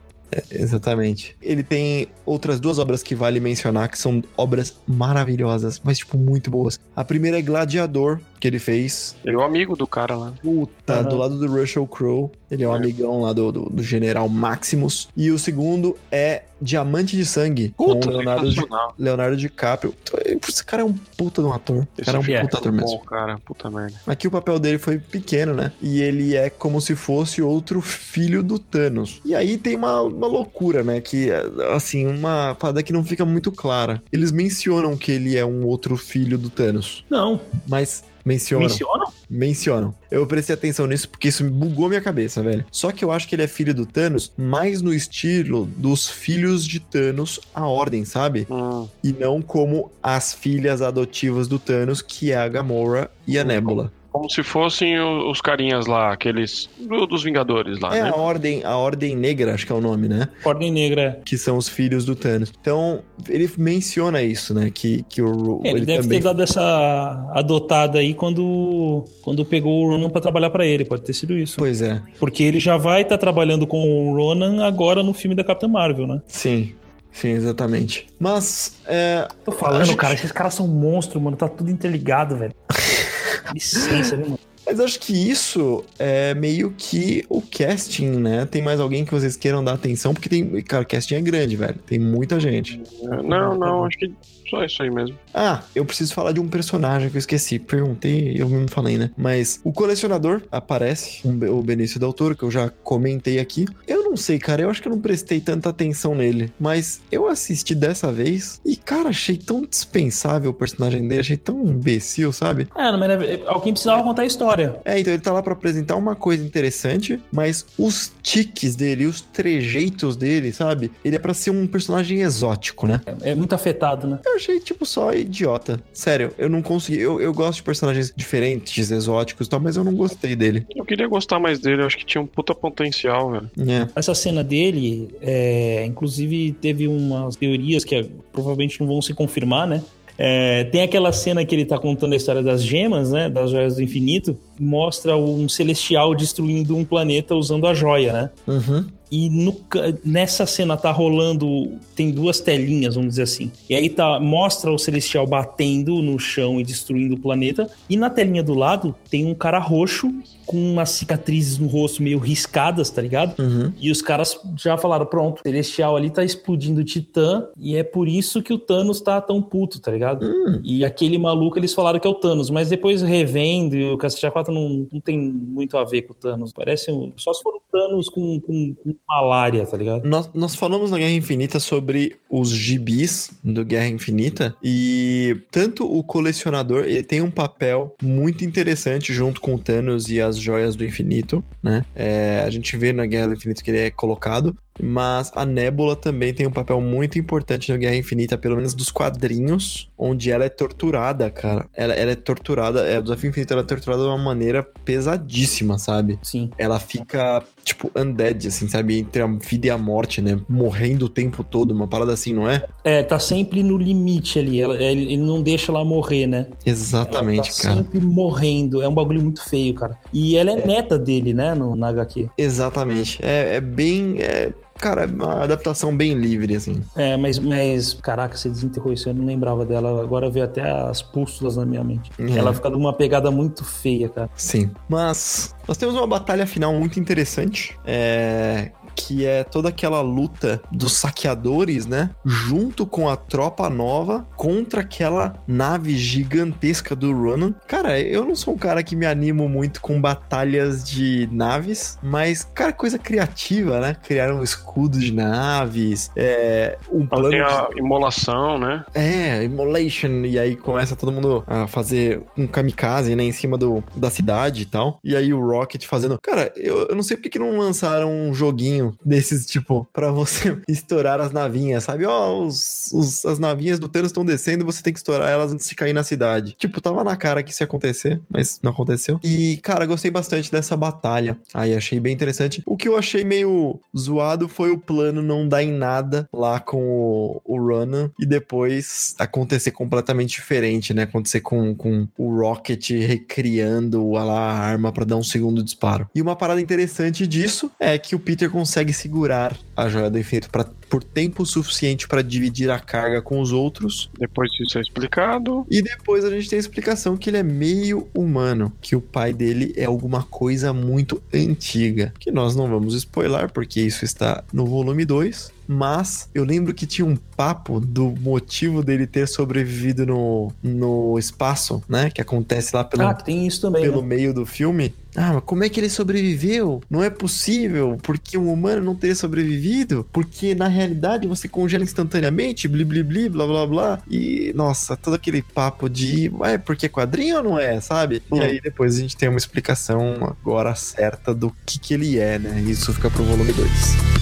Speaker 1: Exatamente. Ele tem outras duas obras que vale mencionar, que são obras maravilhosas, mas, tipo, muito boas. A primeira é Gladiador, que ele fez.
Speaker 2: Ele é o amigo do cara lá.
Speaker 1: Puta,
Speaker 3: Aham.
Speaker 1: do lado do Russell Crowe. Ele é um
Speaker 2: É.
Speaker 1: amigão lá do, do, do General Maximus. E o segundo é Diamante de Sangue,
Speaker 2: Puta,
Speaker 1: com Leonardo, Di-
Speaker 2: sensacional.
Speaker 1: Leonardo DiCaprio. Esse cara é um puta de um ator. Esse cara é um
Speaker 2: filme
Speaker 1: puta ator
Speaker 2: muito
Speaker 1: mesmo.
Speaker 2: Bom, cara, puta merda.
Speaker 1: Aqui o papel dele foi pequeno, né? E ele é como se fosse outro filho do Thanos. E aí tem uma, uma loucura, né? Que, assim, uma parada que não fica muito clara. Eles mencionam que ele é um outro filho do Thanos.
Speaker 3: Não.
Speaker 1: Mas mencionam.
Speaker 3: Mencionam?
Speaker 1: Mencionam. Eu prestei atenção nisso porque isso bugou minha cabeça, velho. Só que eu acho que ele é filho do Thanos, mais no estilo dos filhos de Thanos, a Ordem, sabe?
Speaker 2: Hum,
Speaker 1: E não como as filhas adotivas do Thanos, que é a Gamora e a Nebula.
Speaker 2: Como se fossem os carinhas lá, aqueles do- dos Vingadores lá,
Speaker 1: É
Speaker 2: né?
Speaker 1: a ordem, a ordem negra, acho que é o nome, né?
Speaker 3: Ordem Negra.
Speaker 1: Que são os filhos do Thanos. Então, ele menciona isso, né? Que, que o
Speaker 3: É, ele, deve
Speaker 1: também
Speaker 3: ter dado essa adotada aí quando, quando pegou o Ronan pra trabalhar pra ele. Pode ter sido isso.
Speaker 1: Pois é,
Speaker 3: Porque ele já vai estar trabalhando com o Ronan agora no filme da Capitã Marvel, né?
Speaker 1: sim. Sim, exatamente. Mas, é,
Speaker 3: Tô falando,
Speaker 1: Acho-
Speaker 3: cara, esses caras são monstros, mano. Tá tudo interligado, velho. <laughs> <laughs> Licença, viu, mano?
Speaker 1: mas acho que isso é meio que o casting, né? Tem mais alguém que vocês queiram dar atenção? Porque tem. Cara, o casting é grande, velho. Tem muita gente.
Speaker 2: Não, não, acho que só isso aí mesmo.
Speaker 1: Ah, eu preciso falar de um personagem que eu esqueci. Perguntei, eu mesmo falei, né? Mas o colecionador aparece, um- o Benício Del Toro, que eu já comentei aqui. Eu não sei, cara, eu acho que eu não prestei tanta atenção nele. Mas eu assisti dessa vez e, cara, achei tão dispensável o personagem dele, achei tão imbecil, sabe?
Speaker 3: É, mas é- alguém precisava contar a história.
Speaker 1: É, então ele tá lá pra apresentar uma coisa interessante, mas os tiques dele, os trejeitos dele, sabe? Ele é pra ser um personagem exótico, né?
Speaker 3: É, é muito afetado, né?
Speaker 1: Eu achei, tipo, só idiota. Sério, eu não consegui. Eu, eu gosto de personagens diferentes, exóticos e tal, mas eu não gostei dele.
Speaker 2: Eu queria gostar mais dele, eu acho que tinha um puta potencial, velho.
Speaker 1: É.
Speaker 3: Essa cena dele, é, inclusive, teve umas teorias que é, provavelmente não vão se confirmar, né? É, tem aquela cena que ele tá contando a história das gemas, né? Das joias do infinito. Mostra um celestial destruindo um planeta usando a joia, né?
Speaker 1: Uhum.
Speaker 3: E no nessa cena tá rolando. Tem duas telinhas, vamos dizer assim. E aí tá, mostra o Celestial batendo no chão e destruindo o planeta. E na telinha do lado tem um cara roxo com umas cicatrizes no rosto meio riscadas, tá ligado?
Speaker 1: Uhum.
Speaker 3: E os caras já falaram: pronto, o Celestial ali tá explodindo o Titã. E é por isso que o Thanos tá tão puto, tá ligado?
Speaker 1: Hum.
Speaker 3: E aquele maluco eles falaram que é o Thanos, mas depois revendo, e o Cacete A4 não, não tem muito a ver com o Thanos. Parece um. Só se for um Thanos com, com, com malária, tá ligado?
Speaker 1: Nós, nós falamos na Guerra Infinita sobre os gibis do Guerra Infinita e tanto o colecionador ele tem um papel muito interessante junto com o Thanos e as joias do infinito, né? É, a gente vê na Guerra do Infinito que ele é colocado, mas a Nebula também tem um papel muito importante na Guerra Infinita, pelo menos dos quadrinhos, onde ela é torturada, cara. Ela, ela é torturada, é, o Desafio Infinito ela é torturada de uma maneira pesadíssima, sabe?
Speaker 3: Sim.
Speaker 1: Ela fica, tipo, undead, assim, sabe? Entre a vida e a morte, né? Morrendo o tempo todo, uma parada assim, não é?
Speaker 3: É, tá sempre no limite ali. Ela, ele, não deixa ela morrer, né?
Speaker 1: Exatamente,
Speaker 3: ela tá
Speaker 1: cara.
Speaker 3: sempre morrendo. É um bagulho muito feio, cara. E ela é, neta dele, né, no, na HQ.
Speaker 1: Exatamente. É, é bem. é- Cara, é uma adaptação bem livre, assim.
Speaker 3: É, mas, mas, caraca, você desenterrou isso, eu não lembrava dela. Agora veio até as pústulas na minha mente.
Speaker 1: É.
Speaker 3: Ela fica numa pegada muito feia, cara.
Speaker 1: Sim. Mas nós temos uma batalha final muito interessante. É. Que é toda aquela luta dos saqueadores, né? Junto com a tropa nova contra aquela nave gigantesca do Ronan. Cara, eu não sou um cara que me animo muito com batalhas de naves, mas, cara, coisa criativa, né? Criaram um escudo de naves, é, um plano
Speaker 2: Tem
Speaker 1: de
Speaker 2: a imolação, né?
Speaker 1: é, Immolation, e aí começa todo mundo a fazer um kamikaze, né, em cima do, da cidade e tal. E aí o Rocket fazendo. Cara, eu, eu não sei porque que não lançaram um joguinho desses, tipo, pra você <laughs> estourar as navinhas, sabe? Ó, os, os- as navinhas do Thanos estão descendo você tem que estourar elas antes de cair na cidade. Tipo, tava na cara que isso ia acontecer, mas não aconteceu. E, cara, gostei bastante dessa batalha. Aí achei bem interessante. O que eu achei meio zoado foi o plano não dar em nada lá com o, o Ronan e depois acontecer completamente diferente, né? Acontecer com, com o Rocket recriando a, lá, a arma pra dar um segundo disparo. E uma parada interessante disso é que o Peter consegue segurar a joia do infinito pra, por tempo suficiente pra dividir a carga com os outros
Speaker 2: Depois disso é explicado.
Speaker 1: e depois a gente tem a explicação que ele é meio humano, que o pai dele é alguma coisa muito antiga, que nós não vamos spoiler porque isso está no volume 2. Mas eu lembro que tinha um papo do motivo dele ter sobrevivido no, no espaço, né? Que acontece lá pelo,
Speaker 3: Ah, tem isso também,
Speaker 1: pelo
Speaker 3: né?
Speaker 1: meio do filme. Ah, mas como é que ele sobreviveu? Não é possível, porque um humano não teria sobrevivido, porque na realidade você congela instantaneamente, bli bli bli, blá blá blá. E, nossa, todo aquele papo de, ué, porque é quadrinho ou não é, sabe? E
Speaker 2: Hum.
Speaker 1: aí depois a gente tem uma explicação agora certa do que que ele é, né? Isso fica pro volume 2.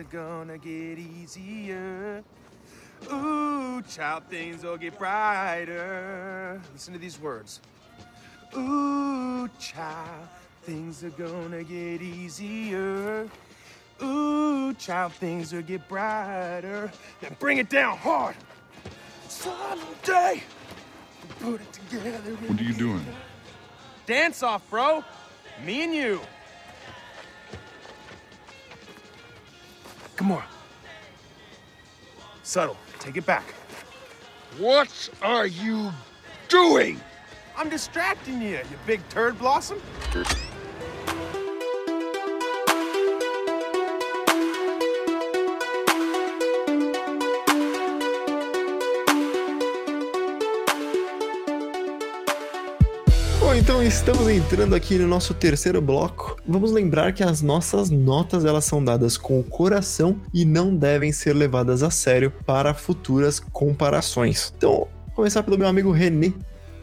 Speaker 6: Are gonna get easier. Ooh, child, things will get brighter. Listen to these words. Ooh, child, things are gonna get easier. Ooh, child, things will get brighter. Now bring it down hard. Someday, we'll put it together.
Speaker 7: What are you doing?
Speaker 6: Dance off, bro. Me and you. Come on. Subtle. Take it back.
Speaker 7: What are you doing?
Speaker 6: I'm distracting you, you big turd blossom.
Speaker 1: Bom, então estamos entrando aqui no nosso terceiro bloco. Vamos lembrar que as nossas notas elas são dadas com o coração e não devem ser levadas a sério para futuras comparações. Então, vou começar pelo meu amigo René.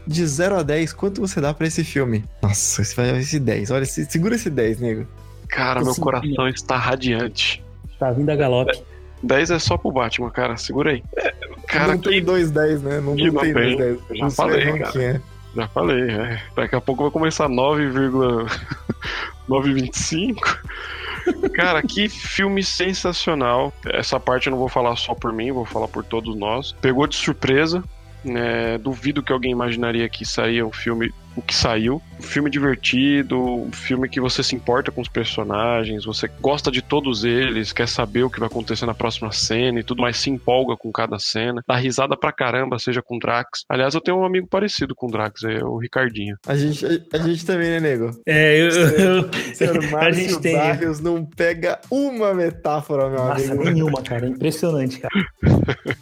Speaker 1: De 0 a 10, quanto você dá pra esse filme? Nossa, esse vai esse 10. Olha, se- segura esse 10, nego.
Speaker 2: Cara, meu coração está radiante.
Speaker 3: Tá vindo a galope.
Speaker 2: 10 é só pro Batman, cara. Segura aí. É, cara,
Speaker 1: não tem
Speaker 2: que...
Speaker 1: dois 10, né? Não, não tem
Speaker 2: tem.
Speaker 1: dois 10.
Speaker 2: Eu já
Speaker 1: Não sei
Speaker 2: falei, cara.
Speaker 1: é.
Speaker 2: Já falei, é. Daqui a pouco vai começar 9,925. <laughs> Cara, que filme sensacional. Essa parte eu não vou falar só por mim, vou falar por todos nós. Pegou de surpresa. né? duvido que alguém imaginaria que saía um filme o que saiu. Um filme divertido, um filme que você se importa com os personagens, você gosta de todos eles, quer saber o que vai acontecer na próxima cena e tudo mais, se empolga com cada cena, dá risada pra caramba, seja com o Drax. Aliás, eu tenho um amigo parecido com o Drax, é o Ricardinho.
Speaker 1: A gente, a, a gente também, né, nego?
Speaker 3: É, eu. eu
Speaker 1: Senhor <laughs>
Speaker 3: a
Speaker 1: Márcio
Speaker 3: gente tem.
Speaker 1: Barrios não pega uma metáfora, meu
Speaker 3: Nossa,
Speaker 1: amigo.
Speaker 3: nenhuma, cara. É impressionante, cara. <laughs>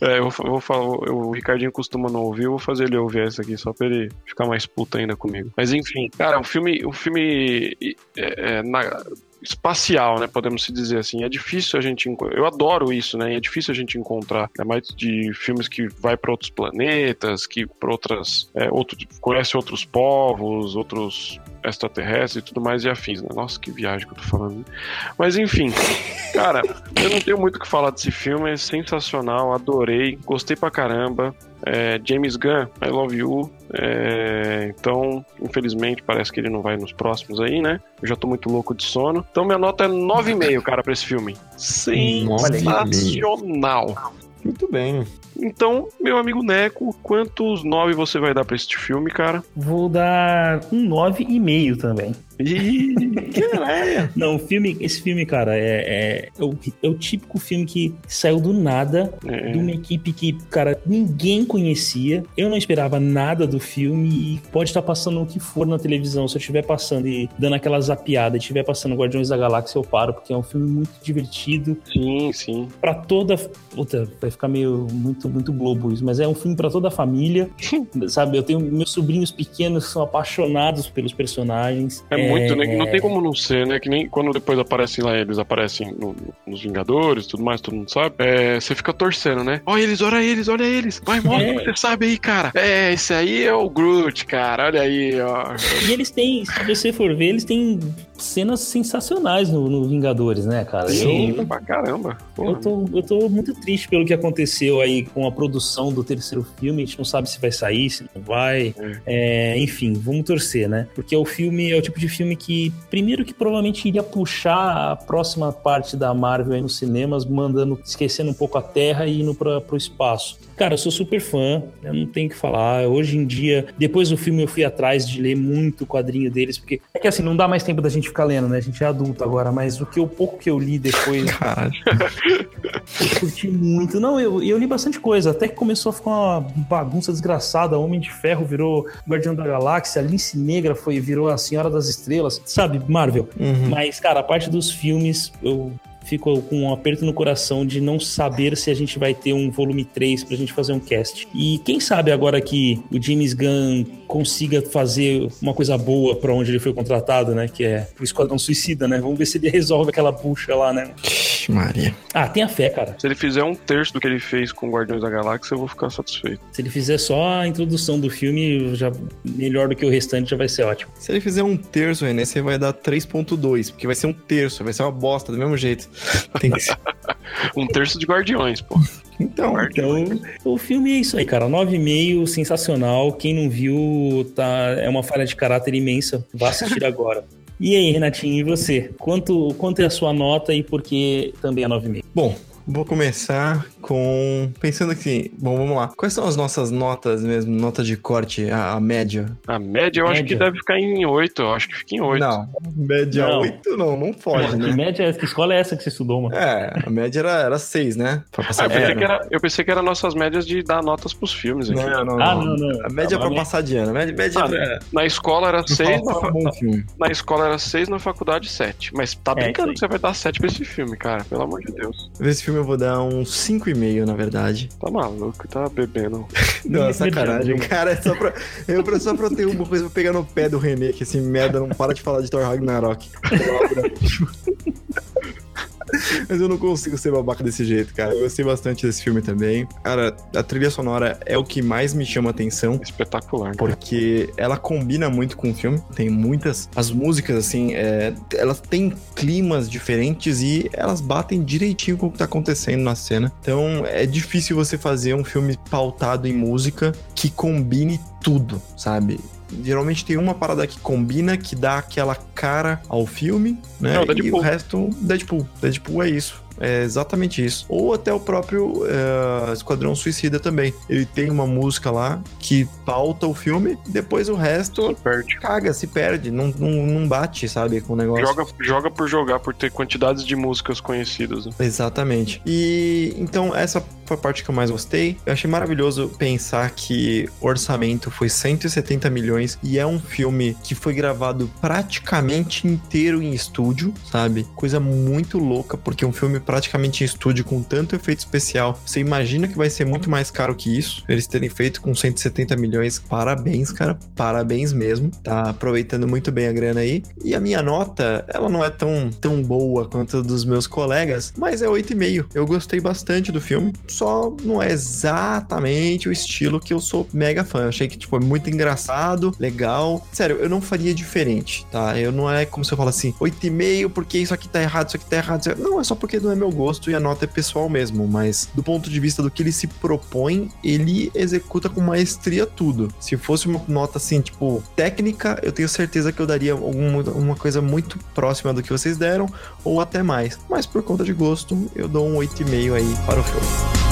Speaker 2: É, eu vou, eu vou falar, o Ricardinho costuma não ouvir, eu vou fazer ele ouvir essa aqui só pra ele ficar mais puto ainda comigo. Mas enfim, cara, um filme, um filme é, é, na- espacial, né, podemos se dizer assim. É difícil a gente, eu adoro isso, né? É difícil a gente encontrar, é mais de filmes que vai para outros planetas, que para outras, é, outro, conhece outros povos, outros extraterrestres e tudo mais e afins, né? Nossa, que viagem que eu tô falando. Mas enfim, cara, eu não tenho muito o que falar desse filme, é sensacional, adorei, gostei pra caramba. É, James Gunn, I love you. É, então, infelizmente, parece que ele não vai nos próximos aí, né? Eu já tô muito louco de sono. Então, minha nota é 9,5, cara, pra esse filme. Sensacional.
Speaker 1: Muito bem.
Speaker 2: Então, meu amigo Neco, quantos 9 você vai dar pra este filme, cara?
Speaker 3: Vou dar um 9,5 também.
Speaker 1: Caralho.
Speaker 3: Não, o filme, esse filme, cara, é, é, é o, é o típico filme que saiu do nada,
Speaker 2: É.
Speaker 3: de uma equipe que, cara, ninguém conhecia. Eu não esperava nada do filme e pode estar passando o que for na televisão. Se eu estiver passando e dando aquela zapiada e estiver passando Guardiões da Galáxia, eu paro, porque é um filme muito divertido.
Speaker 2: Sim, sim.
Speaker 3: Pra toda. Puta, vai ficar meio muito, muito globo isso, mas é um filme pra toda a família. <laughs> sabe? Eu tenho meus sobrinhos pequenos que são apaixonados pelos personagens.
Speaker 2: É, muito, né? Não tem como não ser, né? Que nem quando depois aparecem lá, eles aparecem no- nos Vingadores e tudo mais, todo mundo sabe. É, você fica torcendo, né? Olha eles, olha eles, olha eles. Vai, mostra
Speaker 3: É.
Speaker 2: o que você sabe aí, cara. É, esse aí é o Groot, cara. Olha aí, ó.
Speaker 3: E eles têm, se você for ver, eles têm cenas sensacionais no, no Vingadores, né, cara?
Speaker 2: Sim,
Speaker 3: Eu,
Speaker 2: pra caramba.
Speaker 3: eu, tô, eu tô muito triste pelo que aconteceu aí com a produção do terceiro filme. A gente não sabe se vai sair, se não vai. É, enfim, vamos torcer, né? Porque o filme é o tipo de filme que, primeiro, que provavelmente iria puxar a próxima parte da Marvel aí nos cinemas, mandando, esquecendo um pouco a Terra e indo pra, pro espaço. Cara, eu sou super fã, eu não tenho o que falar. Hoje em dia, depois do filme, eu fui atrás de ler muito o quadrinho deles, porque é que assim, não dá mais tempo da gente ficar lendo, né? A gente é adulto agora, mas o que o pouco que eu li depois, <laughs>
Speaker 1: Caralho.
Speaker 3: eu curti muito. Não, eu, eu li bastante coisa, até que começou a ficar uma bagunça desgraçada. Homem de Ferro virou Guardião da Galáxia, Lince Negra foi, virou a Senhora das Estrelas, sabe, Marvel.
Speaker 1: Uhum.
Speaker 3: Mas, cara, a parte dos filmes, eu fico com um aperto no coração de não saber se a gente vai ter um volume 3 pra gente fazer um cast. E quem sabe agora que o James Gunn consiga fazer uma coisa boa pra onde ele foi contratado, né? Que é o Esquadrão Suicida, né? Vamos ver se ele <laughs> resolve aquela bucha lá, né?
Speaker 1: Maria.
Speaker 3: Ah, tenha fé, cara.
Speaker 2: Se ele fizer um terço do que ele fez com Guardiões da Galáxia, eu vou ficar satisfeito.
Speaker 3: Se ele fizer só a introdução do filme, já melhor do que o restante, já vai ser ótimo.
Speaker 1: Se ele fizer um terço, René, você vai dar 3.2, porque vai ser um terço, vai ser uma bosta do mesmo jeito. <laughs> Tem que ser.
Speaker 2: Um terço de Guardiões, pô.
Speaker 1: Então,
Speaker 3: Então, o filme é isso aí, cara. 9,5, sensacional. Quem não viu, tá, é uma falha de caráter imensa. Vá assistir <laughs> agora. E aí, Renatinho, e você? Quanto, quanto é a sua nota e por que também é 9,5?
Speaker 1: bom, vou começar com. Pensando aqui. Bom, vamos lá. Quais são as nossas notas mesmo? Nota de corte, a, a média?
Speaker 2: A média eu acho que
Speaker 3: Média.
Speaker 2: deve ficar em 8. Eu acho que fica em 8.
Speaker 1: Não, média
Speaker 3: Não.
Speaker 1: 8 não, não pode, <laughs>
Speaker 3: Que
Speaker 1: né?
Speaker 3: média, que escola é essa que você estudou, mano?
Speaker 1: É, a média era, era 6, né? Pra
Speaker 2: Ah,
Speaker 1: passar
Speaker 2: eu, pensei
Speaker 1: de ano.
Speaker 2: que era, eu pensei que era nossas médias de dar notas pros filmes aqui.
Speaker 1: Não, não,
Speaker 3: Ah,
Speaker 1: não.
Speaker 3: não, não.
Speaker 1: A média é pra
Speaker 3: Tá,
Speaker 1: passar de ano. Média, média
Speaker 2: Ah,
Speaker 1: é
Speaker 2: Na escola era 6, na, fa- na escola era 6, na faculdade 7. Mas tá
Speaker 3: É,
Speaker 2: brincando
Speaker 3: isso
Speaker 2: que você vai dar 7 pra esse filme, cara. Pelo amor de Deus.
Speaker 1: Esse filme eu vou dar um 5,5, na verdade.
Speaker 2: Tá maluco, tá bebendo. <laughs>
Speaker 1: Não, é sacanagem, cara. É só pra, eu, só pra eu ter uma coisa pra pegar no pé do René, que esse merda não para de falar de Thor Ragnarok. <laughs> <laughs> Mas eu não consigo ser babaca desse jeito, cara. Eu gostei bastante desse filme também. Cara, a trilha sonora é o que mais me chama atenção.
Speaker 2: Espetacular.
Speaker 1: Porque ela combina muito com o filme. Tem muitas. As músicas, assim, é, elas têm climas diferentes e elas batem direitinho com o que tá acontecendo na cena. Então é difícil você fazer um filme pautado em música que combine tudo, sabe? Geralmente tem uma parada que combina, que dá aquela cara ao filme, né?
Speaker 2: É o
Speaker 1: e o resto, Deadpool. Deadpool é isso. É exatamente isso. Ou até o próprio é, Esquadrão Suicida também. Ele tem uma música lá que pauta o filme, depois o resto
Speaker 2: Se perde.
Speaker 1: caga, se perde, não, não, não bate, sabe, com o negócio.
Speaker 2: Joga, joga por jogar, por ter quantidades de músicas conhecidas. né?
Speaker 1: Exatamente. E então essa foi a parte que eu mais gostei. Eu achei maravilhoso pensar que o orçamento foi 170 milhões e é um filme que foi gravado praticamente inteiro em estúdio, sabe? Coisa muito louca, porque um filme praticamente em estúdio com tanto efeito especial, você imagina que vai ser muito mais caro que isso. Eles terem feito com 170 milhões, parabéns, cara, parabéns mesmo. Tá aproveitando muito bem a grana aí. E a minha nota, ela não é tão, tão boa quanto a dos meus colegas, mas é 8,5. Eu gostei bastante do filme, só não é exatamente o estilo que eu sou mega fã. Eu achei que, tipo, é muito engraçado, legal. Sério, eu não faria diferente, tá? Eu não é como se eu falasse assim, 8,5 porque isso aqui tá errado, isso aqui tá errado. Não, é só porque não é meu gosto e a nota é pessoal mesmo, mas do ponto de vista do que ele se propõe, ele executa com maestria tudo. Se fosse uma nota assim, tipo, técnica, eu tenho certeza que eu daria alguma uma coisa muito próxima do que vocês deram, ou até mais. Mas por conta de gosto, eu dou um 8,5 aí para o filme.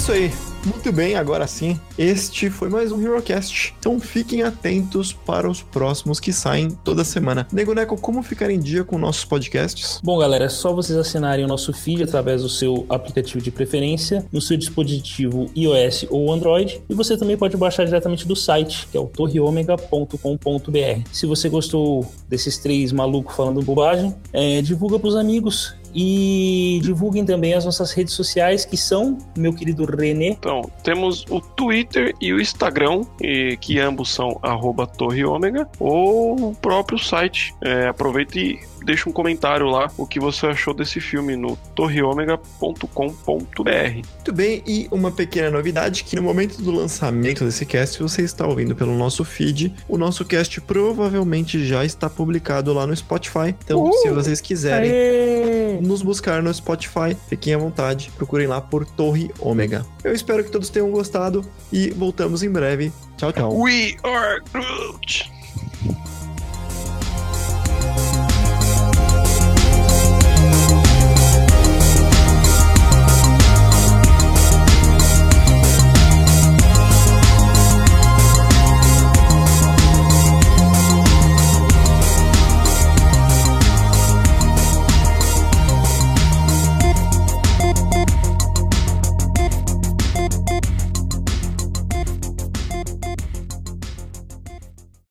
Speaker 1: Isso aí. Muito bem, agora sim, este foi mais um HeroCast. Então fiquem atentos para os próximos que saem toda semana. Nego Neco, como ficar em dia com nossos podcasts?
Speaker 3: Bom, galera, é só vocês assinarem o nosso feed através do seu aplicativo de preferência, no seu dispositivo iOS ou Android, e você também pode baixar diretamente do site, que é o torreomega.com.br. Se você gostou desses três malucos falando bobagem, é, divulga pros amigos e divulguem também as nossas redes sociais, que são meu querido René.
Speaker 2: Então, temos o Twitter e o Instagram, e- que ambos são arroba Torre Ômega, ou o próprio site. É, aproveita e deixa um comentário lá o que você achou desse filme no torreomega.com.br.
Speaker 1: Muito bem, e uma pequena novidade que no momento do lançamento desse cast você está ouvindo pelo nosso feed, o nosso cast provavelmente já está publicado lá no Spotify. Então, se vocês quiserem
Speaker 3: Aê!
Speaker 1: nos buscar no Spotify, fiquem à vontade, procurem lá por Torre Ômega. Eu espero que todos tenham gostado e voltamos em breve. Tchau, tchau.
Speaker 2: We are Groot!